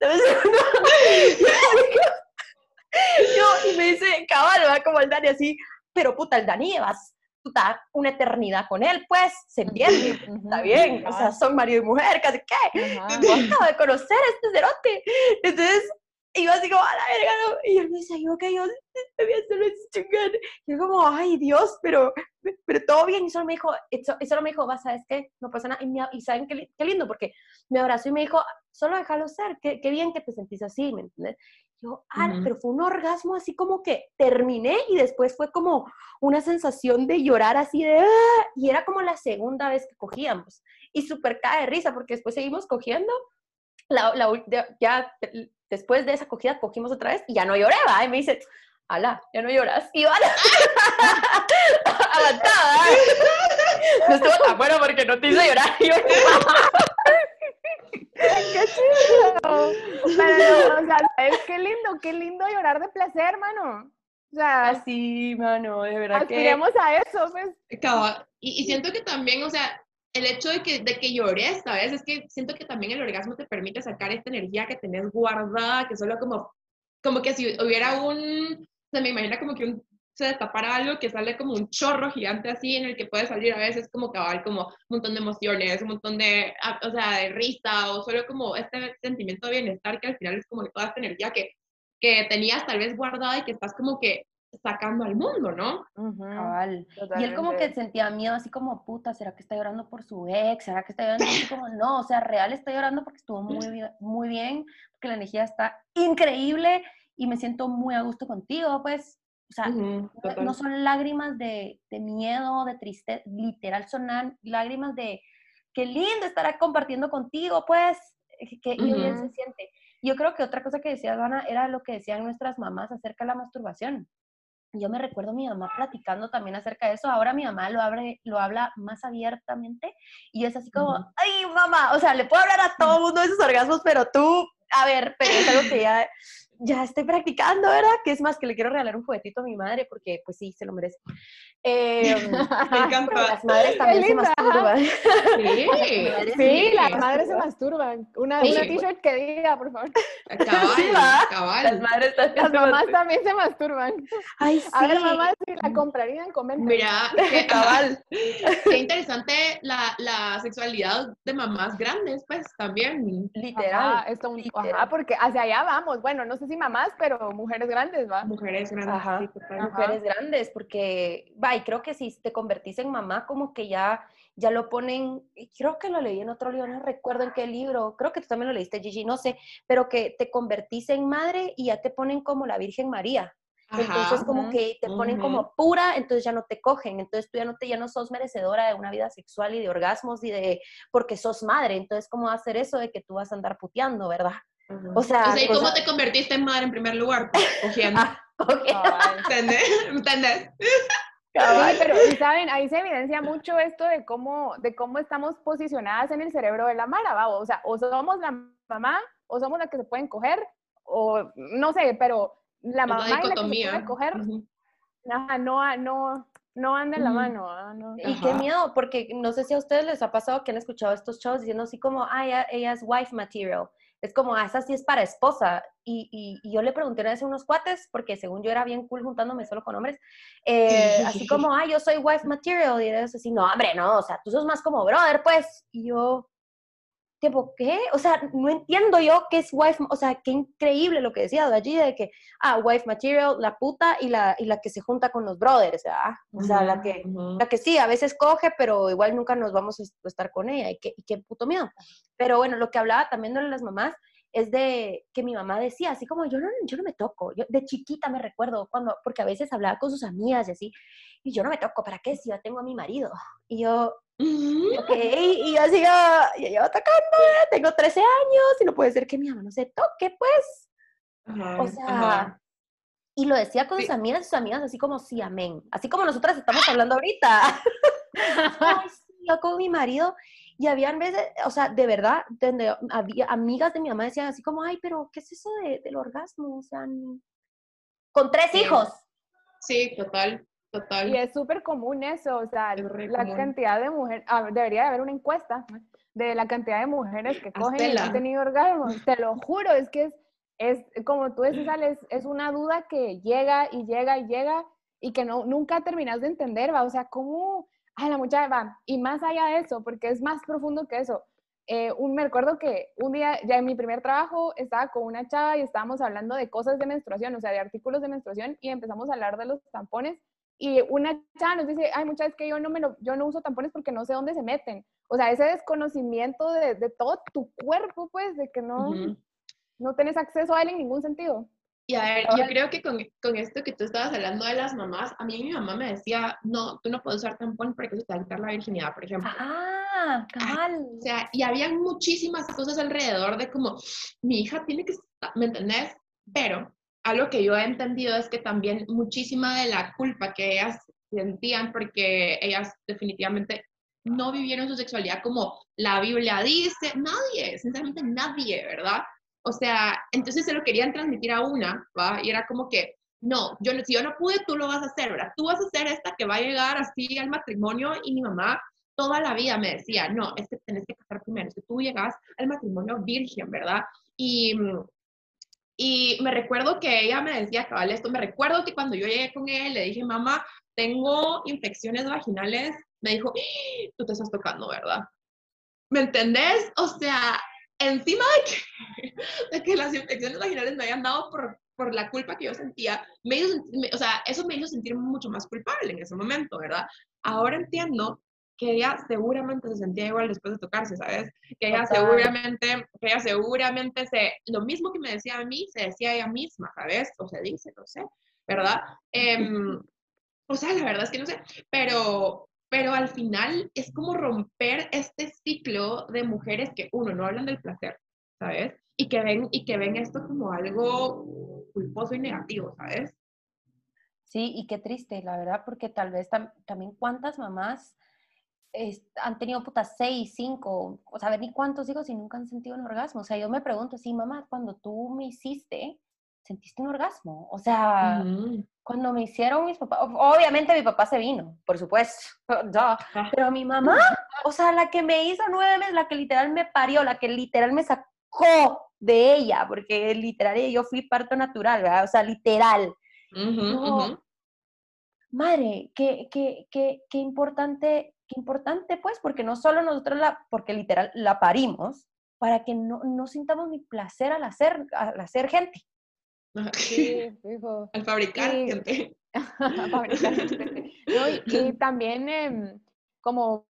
yo, y me dice, cabal, va como el Dani así, pero puta, el Dani llevas puta, una eternidad con él, pues, se entiende, está bien, o sea, son marido y mujer, casi que, acabo de conocer a este cerote. Entonces, y yo así como, a la verga, ¿no? Y él me dice, yo que yo me voy a hacerlo chingar. Y yo como, ay, Dios, pero, pero todo bien. Y solo me dijo, y solo me dijo, va, ¿sabes qué? No pasa nada. Y, me, y ¿saben qué, qué, lindo? Porque me abrazó y me dijo, solo déjalo ser, qué, qué bien que te sentís así, ¿me entiendes? Yo, ah, pero fue un orgasmo así como que terminé y después fue como una sensación de llorar así de, ¡ah! y era como la segunda vez que cogíamos. Y súper cae de risa porque después seguimos cogiendo. La, la, ya después de esa cogida cogimos otra vez y ya no lloré, ¿va? Y me dice, ala, ya no lloras. Y vale, avanzada. No estuvo tan bueno porque no te hizo llorar. Y yo, ¡Qué chido! Pero, o sea, es qué lindo, qué lindo llorar de placer, hermano. O sea, así, mano, de verdad aspiremos a eso, pues. Y, y, siento que también, o sea, el hecho de que, de que lloré esta vez es que siento que también el orgasmo te permite sacar esta energía que tenés guardada, que solo como, como que si hubiera un, se me imagina como que un, se destapara algo que sale como un chorro gigante así en el que puede salir a veces como cabal, como un montón de emociones, un montón de, o sea, de risa o solo como este sentimiento de bienestar que al final es como toda esta energía que, que tenías tal vez guardada y que estás como que sacando al mundo, ¿no? Y él como que sentía miedo, así como, puta, ¿será que está llorando por su ex? ¿Será que está llorando? Así como, no, o sea, real está llorando porque estuvo muy bien, muy bien, porque la energía está increíble y me siento muy a gusto contigo, pues. O sea, no, son lágrimas de, de, miedo, de tristeza, literal son lágrimas de qué lindo estar compartiendo contigo, pues, eh, que bien se siente. Yo creo que otra cosa que decía Ana era lo que decían nuestras mamás acerca de la masturbación yo me recuerdo a mi mamá platicando también acerca de eso. Ahora mi mamá lo, abre, lo habla más abiertamente y es así como, ay, mamá, o sea, le puedo hablar a todo el mundo de esos orgasmos, pero tú, a ver, pero es algo que ya ya estoy practicando, ¿verdad? Que es más que le quiero regalar un juguetito a mi madre porque, pues sí, se lo merece. Eh, Me encanta. Las madres también se masturban. Sí, sí, las madres se masturban. Una, una t-shirt que diga, por favor. Cabal, cabal. Las madres también Las mamás también se masturban. Ay, sí. A ver, mamá, si la comprarían, comenten. Mira, qué, cabal. qué interesante la, la sexualidad de mamás grandes, pues, también. Literal. Ajá, esto, Literal. Ajá, porque hacia allá vamos. Bueno, no sé si mamás, pero mujeres grandes, ¿va? Mujeres grandes. Ajá, mujeres grandes, porque, va, y creo que si te convertís en mamá, como que ya, ya lo ponen, creo que lo leí en otro libro, no recuerdo en qué libro, creo que tú también lo leíste, Gigi, no sé, pero que te convertís en madre y ya te ponen como la Virgen María. entonces como que te ponen como pura, entonces ya no te cogen, entonces tú ya no te ya no sos merecedora de una vida sexual y de orgasmos y de porque sos madre, entonces cómo hacer eso de que tú vas a andar puteando, ¿verdad? O sea, ¿y cómo te convertiste en madre en primer lugar? Cogiendo. Ah, ¿Entendés? ¿Entendés? pero y saben, ahí se evidencia mucho esto de cómo, de cómo estamos posicionadas en el cerebro de la Mara, ¿va? o sea, o somos la mamá, o somos la que se pueden coger, o no sé, pero la mamá y la que se puede coger, no, no, no anda en la mano. No. Y qué miedo, porque no sé si a ustedes les ha pasado que han escuchado estos chavos diciendo así como, ah, ella es wife material es como, ah, esa sí es para esposa. Y, y, yo le pregunté una vez a unos cuates, porque según yo era bien cool juntándome solo con hombres, eh, así como, ah, yo soy wife material, y ellos así, no, hombre, no, o sea, tú sos más como brother, pues. Y yo, tipo, ¿qué? O sea, no entiendo yo qué es wife, o sea, qué increíble lo que decía de allí, de que, ah, wife material, la puta y la, y la que se junta con los brothers, ¿verdad? O sea, la, que, la que sí, a veces coge, pero igual nunca nos vamos a estar con ella, y qué, y qué puto miedo. Pero bueno, lo que hablaba también de las mamás, es de que mi mamá decía, así como yo no, yo no me toco, yo de chiquita me recuerdo cuando, porque a veces hablaba con sus amigas y así, y yo no me toco, ¿para qué? Si yo tengo a mi marido. Y yo, ok, y yo sigo, yo llevo tocando, tengo 13 años, y no puede ser que mi mamá no se toque, pues. o sea, y lo decía con sus amigas, sus amigas así como, sí, amén, así como nosotras estamos hablando ahorita. yo con mi marido, y habían veces, o sea, de verdad, donde había amigas de mi mamá decían así como, ay, pero ¿qué es eso de, del orgasmo? O sea, con tres hijos. Sí, total, Total. Y es súper común eso, o sea, la cantidad de mujeres, ah, debería haber una encuesta de la cantidad de mujeres que cogen y han tenido orgasmos. Te lo juro, es que es, es como tú dices, Alex, es una duda que llega y llega y llega y que no, nunca terminas de entender, va, o sea, ¿cómo? Ay, la muchacha va, y más allá de eso, porque es más profundo que eso. Eh, un, me recuerdo que un día, ya en mi primer trabajo, estaba con una chava y estábamos hablando de cosas de menstruación, o sea, de artículos de menstruación, y empezamos a hablar de los tampones. Y una chava nos dice, ay, muchas que yo no, me lo, yo no uso tampones porque no sé dónde se meten. O sea, ese desconocimiento de, de todo tu cuerpo, pues, de que no, no tienes acceso a él en ningún sentido. Y a ver, yo creo que con, con, esto que tú estabas hablando de las mamás, a mí mi mamá me decía, no, tú no puedes usar tampón porque eso te va a quitar la virginidad, por ejemplo. Ah, cabal. O sea, y había muchísimas cosas alrededor de como, mi hija tiene que, ¿me entendés? Pero algo que yo he entendido es que también muchísima de la culpa que ellas sentían porque ellas definitivamente no vivieron su sexualidad como la Biblia dice, nadie, sinceramente nadie, ¿verdad? O sea, entonces se lo querían transmitir a una, ¿va? Y era como que, no, yo, si yo no pude, tú lo vas a hacer, ¿verdad? Tú vas a ser esta que va a llegar así al matrimonio y mi mamá toda la vida me decía, no, es que tenés que casar primero, es que tú llegas al matrimonio virgen, ¿verdad? Y, y me recuerdo que ella me decía, cabal, esto, me recuerdo que cuando yo llegué con él, le dije, mamá, tengo infecciones vaginales, me dijo, ¡Ah! tú te estás tocando, ¿verdad? ¿Me entendés? O sea, encima de que, de que las infecciones vaginales me habían dado por, por la culpa que yo sentía, me hizo, o sea, eso me hizo sentir mucho más culpable en ese momento, ¿verdad? Ahora entiendo que ella seguramente se sentía igual después de tocarse, ¿sabes? Que ella seguramente, que ella seguramente se, lo mismo que me decía a mí, se decía a ella misma, ¿sabes? O se dice, no sé, ¿verdad? Em, o sea, la verdad es que no sé, pero, pero al final es como romper este ciclo de mujeres que, uno, no hablan del placer, ¿sabes? Y que ven, y que ven esto como algo culposo y negativo, ¿sabes? Sí, y qué triste, la verdad, porque tal vez también cuántas mamás han tenido putas seis, cinco, o sea, ni cuántos hijos y nunca han sentido un orgasmo. O sea, yo me pregunto, sí, mamá, cuando tú me hiciste, ¿sentiste un orgasmo? O sea, cuando me hicieron mis papás, obviamente mi papá se vino, por supuesto, ah. pero mi mamá, o sea, la que me hizo nueve meses, la que literal me parió, la que literal me sacó de ella, porque literal yo fui parto natural, ¿verdad? O sea, literal. Madre, qué, qué, qué, qué importante, qué importante pues, porque no solo nosotros la, porque literal la parimos, para que no, no sintamos ni placer al hacer, al hacer gente. Sí, Al fabricar gente. fabricar gente. y, también, em, como,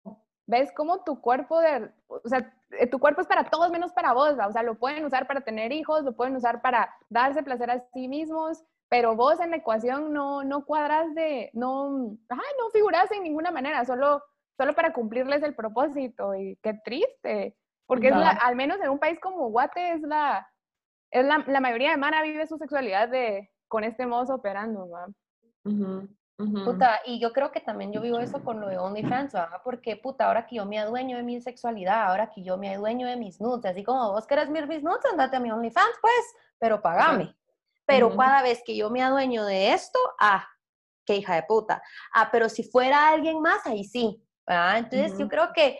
ves como tu cuerpo, de, o sea, eh, tu cuerpo es para todos menos para vos, o sea, lo pueden usar para tener hijos, lo pueden usar para darse placer a sí mismos, pero vos en la ecuación no, no cuadras de, no, ay, no figuras en ninguna manera, solo, solo para cumplirles el propósito, y qué triste, porque es la, al menos en un país como Guate es la, es la, la, mayoría de Mara vive su sexualidad de, con este modo operando, ¿va? Puta, y yo creo que también yo vivo eso con lo de OnlyFans, ¿va? Porque, puta, ahora que yo me adueño de mi sexualidad, ahora que yo me adueño de mis nudes, así como vos querés mis nudes, andate a mi OnlyFans, pues, pero pagame. Pero cada vez que yo me adueño de esto, ah, qué hija de puta. Ah, pero si fuera alguien más, ahí sí, ¿verdad? Entonces, yo creo que,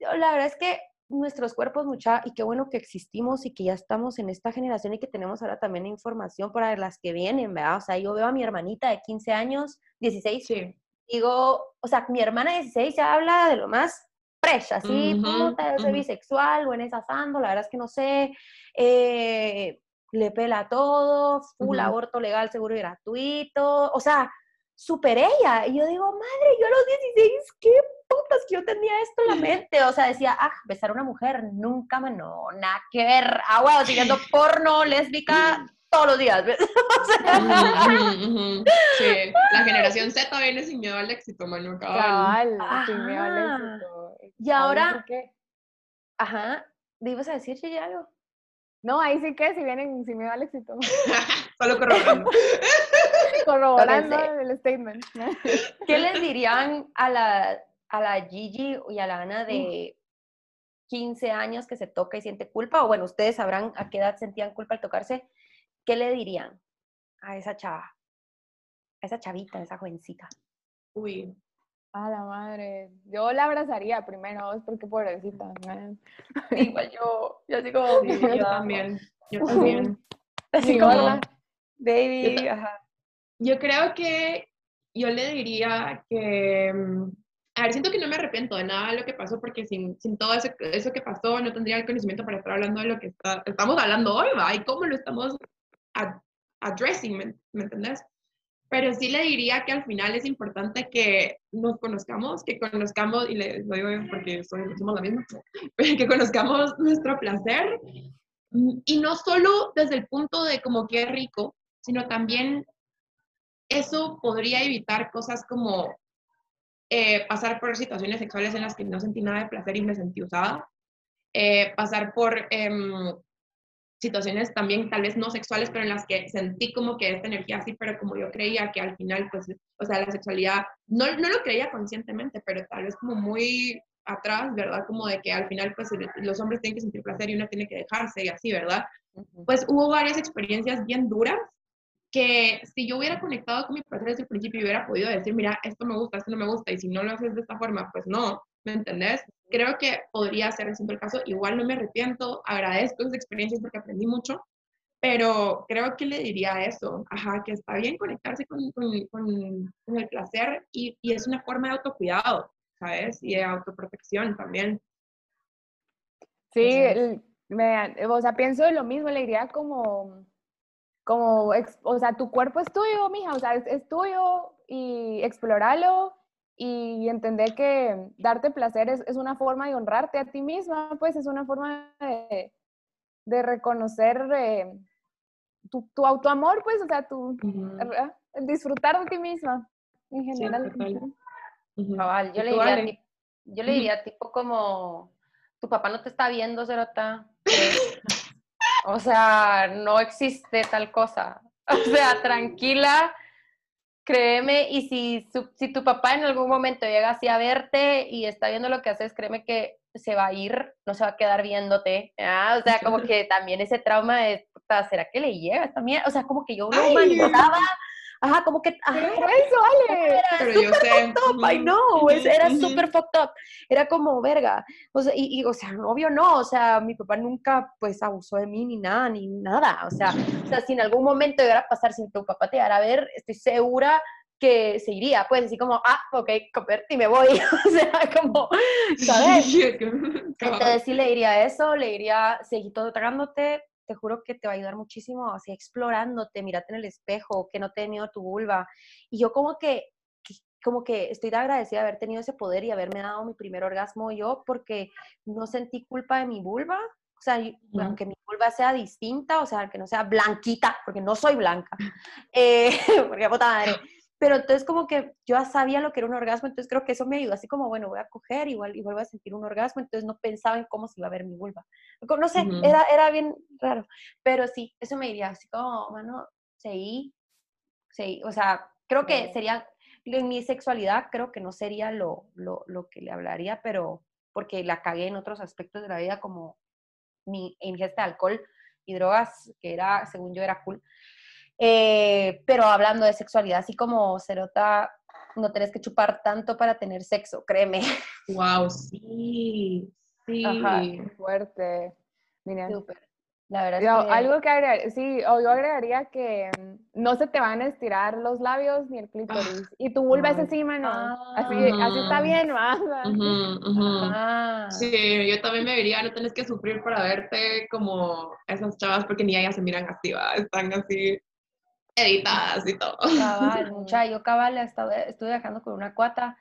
la verdad es que nuestros cuerpos mucha y qué bueno que existimos y que ya estamos en esta generación y que tenemos ahora también información para las que vienen, ¿verdad? O sea, yo veo a mi hermanita de 15 años, 16, sí. digo, o sea, mi hermana de 16 ya habla de lo más fresh, así, puta, soy bisexual, buena asando, la verdad es que no sé, eh, le pela todo, full aborto legal, seguro y gratuito, o sea, super ella. Y yo digo, madre, yo a los 16, qué putas que yo tenía esto en la mente. O sea, decía, ah, besar a una mujer, nunca me, no, nada que ver. Ah, siguiendo porno, lésbica, todos los días, ¿ves? Sí, la generación Z viene sin miedo al éxito, mano, cabal. sin miedo al éxito. Y ahora, ¿qué? Ajá, ¿ibas a decir, Chile, algo? No, ahí sí que si vienen sin miedo al éxito. Solo corroborando. corroborando el statement. ¿Qué les dirían a la, a la Gigi y a la Ana de 15 años que se toca y siente culpa? O bueno, ustedes sabrán a qué edad sentían culpa al tocarse. ¿Qué le dirían a esa chava? A esa chavita, a esa jovencita. Uy. A la madre. Yo la abrazaría primero, es porque pobrecita. man. Igual yo, yo así como, Sí, yo también. Yo también. así Sí, como, baby, Yo ajá. Yo creo que yo le diría que, mm, a ver, siento que no me arrepiento de nada de lo que pasó porque sin, sin todo eso, eso que pasó no tendría el conocimiento para estar hablando de lo que está- estamos hablando hoy, ¿va? Y cómo lo estamos ad- addressing, ¿me, me entendés? Pero sí le diría que al final es importante que nos conozcamos, que conozcamos, y le lo digo porque somos la misma, que conozcamos nuestro placer mm, y no solo desde el punto de como es rico, sino también eso podría evitar cosas como eh, pasar por situaciones sexuales en las que no sentí nada de placer y me sentí usada, eh, pasar por em, situaciones también tal vez no sexuales, pero en las que sentí como que esta energía así, pero como yo creía que al final, pues, o sea, la sexualidad, no, no lo creía conscientemente, pero tal vez como muy atrás, ¿verdad? Como de que al final, pues, los hombres tienen que sentir placer y uno tiene que dejarse y así, ¿verdad? Pues hubo varias experiencias bien duras que si yo hubiera conectado con mi placer desde el principio y hubiera podido decir, mira, esto me gusta, esto no me gusta, y si no lo haces de esta forma, pues no, ¿me entendés? Creo que podría ser ese el caso, igual no me arrepiento, agradezco esas experiencias porque aprendí mucho, pero creo que le diría eso, ajá, que está bien conectarse con, con, con- con el placer y, y es una forma de autocuidado, ¿sabes? Y de autoprotección también. Sí, Entonces- me- o sea, pienso lo mismo, le diría como, como, ex- o sea, tu cuerpo es tuyo, mija, o sea, es, es tuyo y explorarlo y entender que darte placer es, es una forma de honrarte a ti misma, pues es una forma de, de reconocer eh, tu, tu autoamor, pues, o sea, tu. El disfrutar de ti misma en general. Cabal, yo ¿Y le diría, yo le diría tipo como, tu papá no te está viendo, Cerota. O sea, no existe tal cosa. O sea, tranquila, créeme, y si, su- si tu papá en algún momento llega así a verte y está viendo lo que haces, créeme que se va a ir, no se va a quedar viéndote. O sea, como que también ese trauma de, ¿será que le llega también? O sea, como que yo lo humanizaba. Ajá, como que, ajá, Pero eso, Ale. era Pero yo sé. up, I know, es- ujú, era ujú. súper fucked up, era como verga, o sea, y, y, o sea, obvio no, o sea, mi papá nunca, pues, abusó de mí, ni nada, ni nada, o sea, o sea, si en algún momento llegara a pasar, si tu papá te llegara a ver, estoy segura que se iría, pues, así como, ah, ok, comer y me voy, o sea, como, ¿sabes? Entonces sí le diría eso, le diría, seguí todo tragándote, te juro que te va a ayudar muchísimo, así explorándote, mírate en el espejo, que no te dé miedo tu vulva. Y yo como que, como que estoy de agradecida de haber tenido ese poder y haberme dado mi primer orgasmo yo, porque no sentí culpa de mi vulva. O sea, aunque mi vulva sea distinta, o sea, que no sea blanquita, porque no soy blanca, eh, porque puta madre. Pero entonces como que yo ya sabía lo que era un orgasmo, entonces creo que eso me ayudó, así como, bueno, voy a coger igual y vuelvo a sentir un orgasmo, entonces no pensaba en cómo se iba a ver mi vulva. No sé, era, era bien raro, pero sí, eso me diría así como, mano, seguí, seguí, o sea, creo que sería, en mi sexualidad creo que no sería lo, lo, lo que le hablaría, pero porque la cagué en otros aspectos de la vida, como mi ingesta de alcohol y drogas, que era, según yo, era cool. Eh, pero hablando de sexualidad, así como Cerota, no tenés que chupar tanto para tener sexo, créeme. Wow, sí, sí. Ajá. Fuerte. Mira. Súper. La verdad Yo, es que... algo que agregar, sí, o yo agregaría que mm, no se te van a estirar los labios ni el clítoris. y tu vulva es así, mano. así, Ah. así está bien, ¿va? Ujú, ujú. Ah, Sí, yo también me diría, no tenés que sufrir para verte como esas chavas, porque ni ellas se miran así, ¿va? están así editadas y todo. cabal, mucha, yo cabal estaba, estuve viajando con una cuata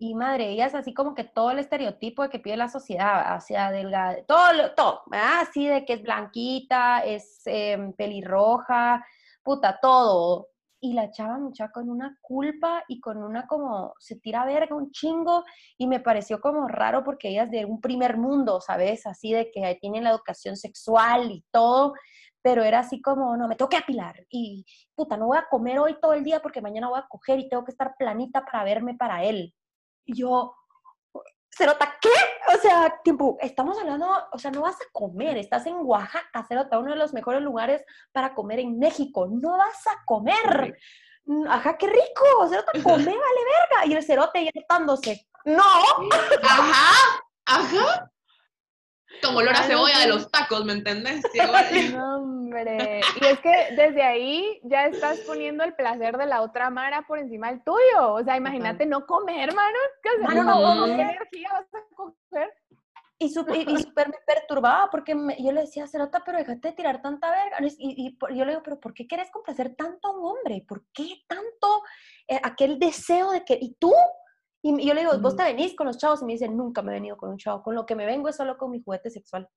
y madre, ella es así como que todo el estereotipo de que pide la sociedad, o sea, delgada, todo, todo, ¿verdad? Así de que es blanquita, es em, pelirroja, puta, todo. Y la chava mucha con una culpa y con una como, se tira verga un chingo y me pareció como raro porque ella es de un primer mundo, ¿sabes? Así de que tienen la educación sexual y todo, pero era así como, no, me tengo que apilar y puta, no voy a comer hoy todo el día porque mañana voy a coger y tengo que estar planita para verme para él. Y yo, Cerota, ¿qué? O sea, tiempo, estamos hablando, o sea, no vas a comer, estás en Oaxaca, Cerota, uno de los mejores lugares para comer en México, no vas a comer. "Mm, ajá, qué rico, cerote, come, vale verga. Y el cerote ya estándose, no, Ajá, ajá. Como olor a cebolla de sí. los tacos, ¿me entendés? No, hombre. Y es que desde ahí ya estás poniendo el placer de la otra Mara por encima del tuyo. O sea, imagínate no comer, sea, Mano, no ¿cómo comer. ¿Qué energía vas a coger? Y súper y, y súper me perturbaba porque me- yo le decía, Cerota, pero déjate de tirar tanta verga. Y, y por- yo le digo, pero ¿por qué quieres complacer tanto a un hombre? ¿Por qué tanto eh, aquel deseo de que, ¿y tú? Y yo le digo, vos te venís con los chavos y me dice, nunca me he venido con un chavo, con lo que me vengo es solo con mi juguete sexual.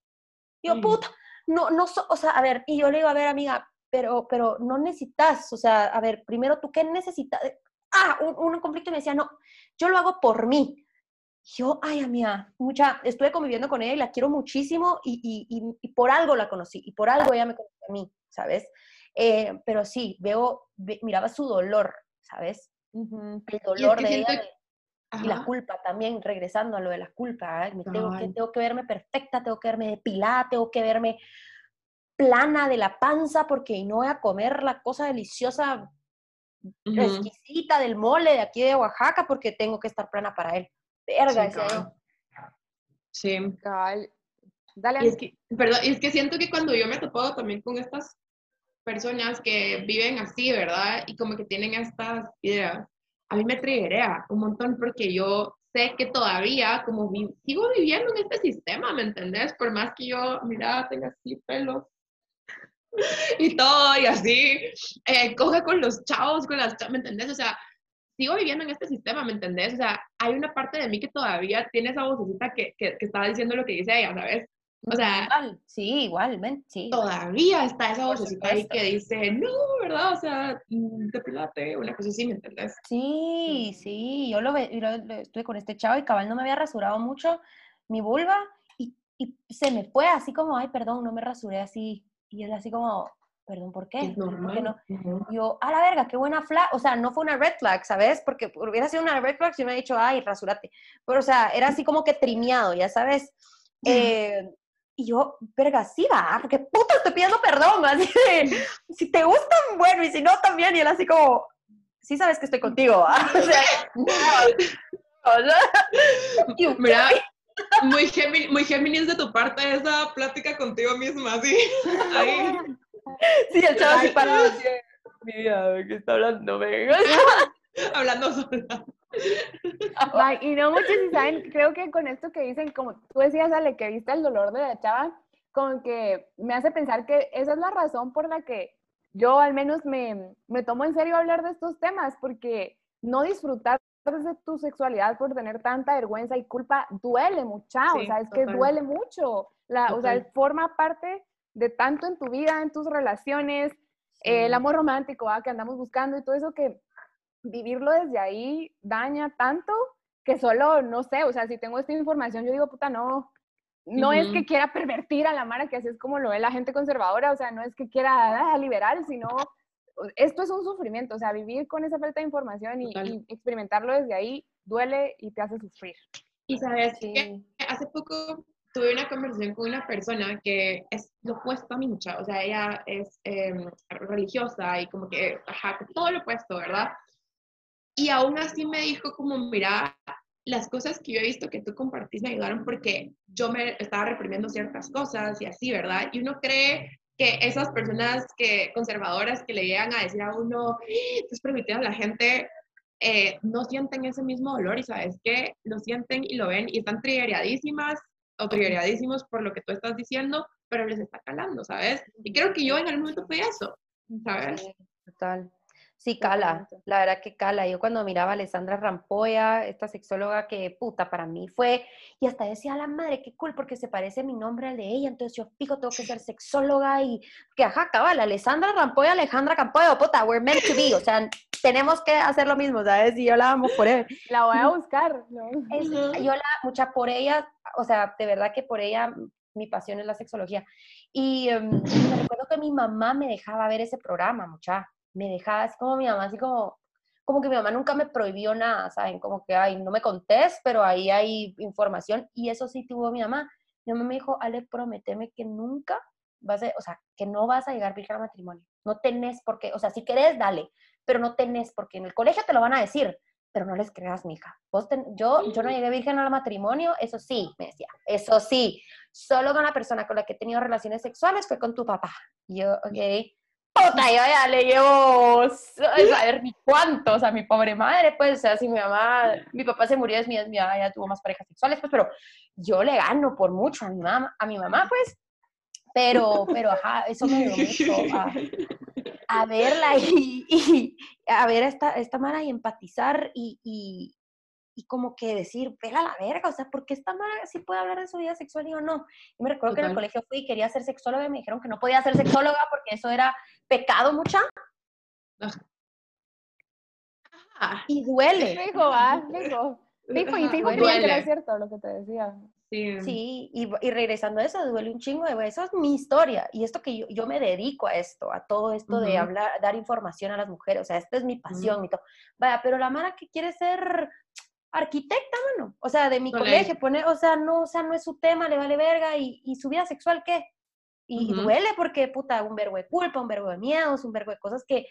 Y yo, puta, no, no, so- o sea, a ver, y yo le digo, a ver, amiga, pero, pero no necesitas, o sea, a ver, primero, ¿tú qué necesitas? Ah, un, un conflicto y me decía, no, yo lo hago por mí. Yo, ay, amiga, mucha, estuve conviviendo con ella y la quiero muchísimo y, y, y, y por algo la conocí y por algo ella me conoció a mí, ¿sabes? Eh, pero sí, veo, ve- miraba su dolor, ¿sabes? Ujú. El dolor que de siento ella y la culpa también, regresando a lo de la culpa, ¿eh? me tengo, que, Cabal. tengo que verme perfecta, tengo que verme depilada, tengo que verme plana de la panza porque no voy a comer la cosa deliciosa, Ujú. exquisita del mole de aquí de Oaxaca porque tengo que estar plana para él. Verga, Sí, cabal. Sí. Dale, Y es que, perdón, y es que siento que cuando yo me he topado también con estas personas que viven así, ¿verdad? Y como que tienen estas ideas, a mí me triggerea un montón porque yo sé que todavía, como vi- sigo viviendo en este sistema, ¿me entendés? Por más que yo, mira, tenga así pelos y todo, y así, eh, coja con los chavos, con las chavas, ¿me entendés? O sea, sigo viviendo en este sistema, ¿me entendés? O sea, hay una parte de mí que todavía tiene esa vocecita que, que, que estaba diciendo lo que dice ella, ¿sabes? O sea, Igual, sí, igualmente, sí. todavía está esa vocecita ahí que dice, no, ¿verdad? O sea, mm, depilate, una cosa así, ¿me entendés? Sí, sí, yo lo, lo- lo- estuve con este chavo y cabal no me había rasurado mucho mi vulva y, y se me fue así como, ay, perdón, no me rasuré así. Y él así como, perdón, ¿por qué? Es ¿Por qué normal. no? Yo, a la verga, qué buena flag. O sea, no fue una red flag, ¿sabes? Porque hubiera sido una red flag si me hubiera dicho, ay, rasúrate. Pero, o sea, era así como que trimeado, ya sabes. Eh, y yo, verga, sí va, porque puta, estoy pidiendo perdón. Así de, si te gustan, bueno, y si no, también. Y él así como, sí sabes que estoy contigo, ¿va? O sea, no, o sea, y- Mira, muy, Gemini- muy Géminis de tu parte esa plática contigo misma, así. Ahí. sí, el chavo así parado, así de, mi vida, ¿de qué está hablando? Venga. hablando sola. Ay, y no muchos si saben, creo que con esto que dicen, como tú decías, Ale, que viste el dolor de la chava, como que me hace pensar que esa es la razón por la que yo al menos me, me tomo en serio hablar de estos temas, porque no disfrutar de tu sexualidad por tener tanta vergüenza y culpa duele mucha, o Sí, sea, es que total. duele mucho, la, o sea, forma parte de tanto en tu vida, en tus relaciones, eh, el amor romántico ¿va? que andamos buscando y todo eso que vivirlo desde ahí daña tanto que solo, no sé, o sea, si tengo esta información, yo digo, puta, no, no es que quiera pervertir a la Mara, que así es como lo ve la gente conservadora, o sea, no es que quiera ah, liberal, sino esto es un sufrimiento, o sea, vivir con esa falta de información y, y experimentarlo desde ahí duele y te hace sufrir. Y sabes Sí. que hace poco tuve una conversación con una persona que es lo opuesto a mi mucha, o sea, ella es em, religiosa y como que, ajá, todo lo opuesto, ¿verdad? Y aún así me dijo como, mira, las cosas que yo he visto que tú compartís me ayudaron porque yo me estaba reprimiendo ciertas cosas y así, ¿verdad? Y uno cree que esas personas que conservadoras que le llegan a decir a uno, estás permitiendo a la gente, eh, no sienten ese mismo dolor y sabes que lo sienten y lo ven y están triggeradísimas o triggeradísimos por lo que tú estás diciendo, pero les está calando, ¿sabes? Y creo que yo en algún momento fui eso, ¿sabes? Total. Sí, cala, la verdad que cala. Yo cuando miraba a Alessandra Rampolla, esta sexóloga que puta para mí fue, y hasta decía, a la madre, qué cool, porque se parece mi nombre al de ella, entonces yo pico, tengo que ser sexóloga y que ajá, cabal, Alessandra Rampolla, Alejandra Campoyo, puta, we're meant to be, o sea, tenemos que hacer lo mismo, ¿sabes? Y yo la amo por él. La voy a buscar, ¿no? Es- Ujú. yo la, mucha por ella, o sea, de verdad que por ella mi pasión es la sexología. Y em, me recuerdo que mi mamá me dejaba ver ese programa, mucha. Me dejaba así como mi mamá, así como, como que mi mamá nunca me prohibió nada, ¿saben? Como que, ay, no me contés, pero ahí hay información. Y eso sí tuvo mi mamá. Mi mamá me dijo, Ale, prométeme que nunca vas a, o sea, que no vas a llegar virgen al matrimonio. No tenés por qué, o sea, si querés, dale, pero no tenés porque en el colegio te lo van a decir, pero no les creas, mija. Vos yo, yo no llegué virgen al matrimonio, eso sí, me decía, eso sí, solo con la persona con la que he tenido relaciones sexuales fue con tu papá. yo, ok, puta, yo ya le llevo, a ver ni cuánto, o sea, mi pobre madre, pues, o sea, si mi mamá, mi papá se murió, es mi, mi ya tuvo más parejas sexuales, pues, pero yo le gano por mucho a mi mamá, a mi mamá, pues, pero, pero, ajá, eso me dio mucho a, verla y, a ver a esta, esta Mara y empatizar y, y como que decir, pega la verga, o sea, ¿por qué esta Mara sí puede hablar de su vida sexual y yo no? Y me recuerdo que en el colegio fui y quería ser sexóloga y me dijeron que no podía ser sexóloga porque eso era pecado mucha. Y duele. Dijo, ah, dijo. Dijo, y dijo que era cierto lo que te decía. Sí, y, y, regresando a eso, duele un chingo de eso es mi historia y esto que yo, yo me dedico a esto, a todo esto de hablar, dar información a las mujeres, o sea, esta es mi pasión, mi todo. Vaya, pero la Mara que quiere ser arquitecta, mano, o sea, de mi colegio, pone, o sea, no, o sea, no es su tema, le vale verga y, y su vida sexual, ¿qué? Y duele porque, puta, un verbo de culpa, un verbo de miedos, un verbo de cosas que,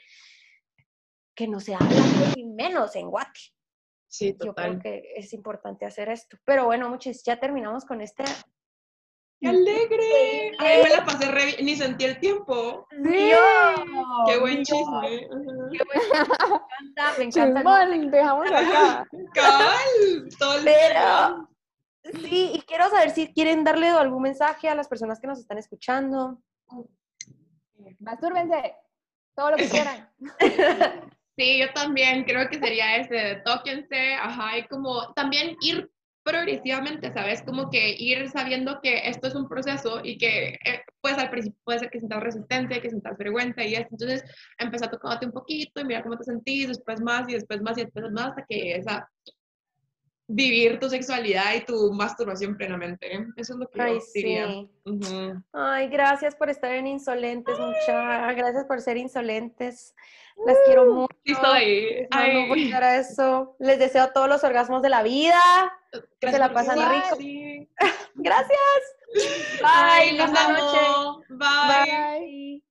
que no se hablan, ni menos en Guate. Sí, total. Yo creo que es importante hacer esto. Pero bueno, muchachos, ya terminamos con este. ¡Qué alegre! Ay, me la pasé re bien, ni sentí el tiempo. Sí. ¡Qué buen chisme! Qué buen Me encanta, me encanta. dejamos acá. ¡Cabal! Todo el Pero, sí, y quiero saber si quieren darle algún mensaje a las personas que nos están escuchando. Mastúrbense, todo lo que quieran. Sí, yo también creo que sería ese, tóquense, ajá, y como también ir progresivamente, ¿sabes? Como que ir sabiendo que esto es un proceso y que eh, pues al principio puede ser que sientas resistencia, que sientas vergüenza y esto, entonces empezar tocándote un poquito y mira cómo te sentís, después más y después más y después más hasta que esa vivir tu sexualidad y tu masturbación plenamente. Eso es lo que Ay, yo diría. sí. Ay, gracias por estar en Insolentes, muchas. Gracias por ser insolentes. Las quiero mucho. Sí, estoy. Les un buen abrazo. Les deseo todos los orgasmos de la vida. Que se la pasan rico. Sí. Gracias. Bye, noche. amo. Bye. Bye.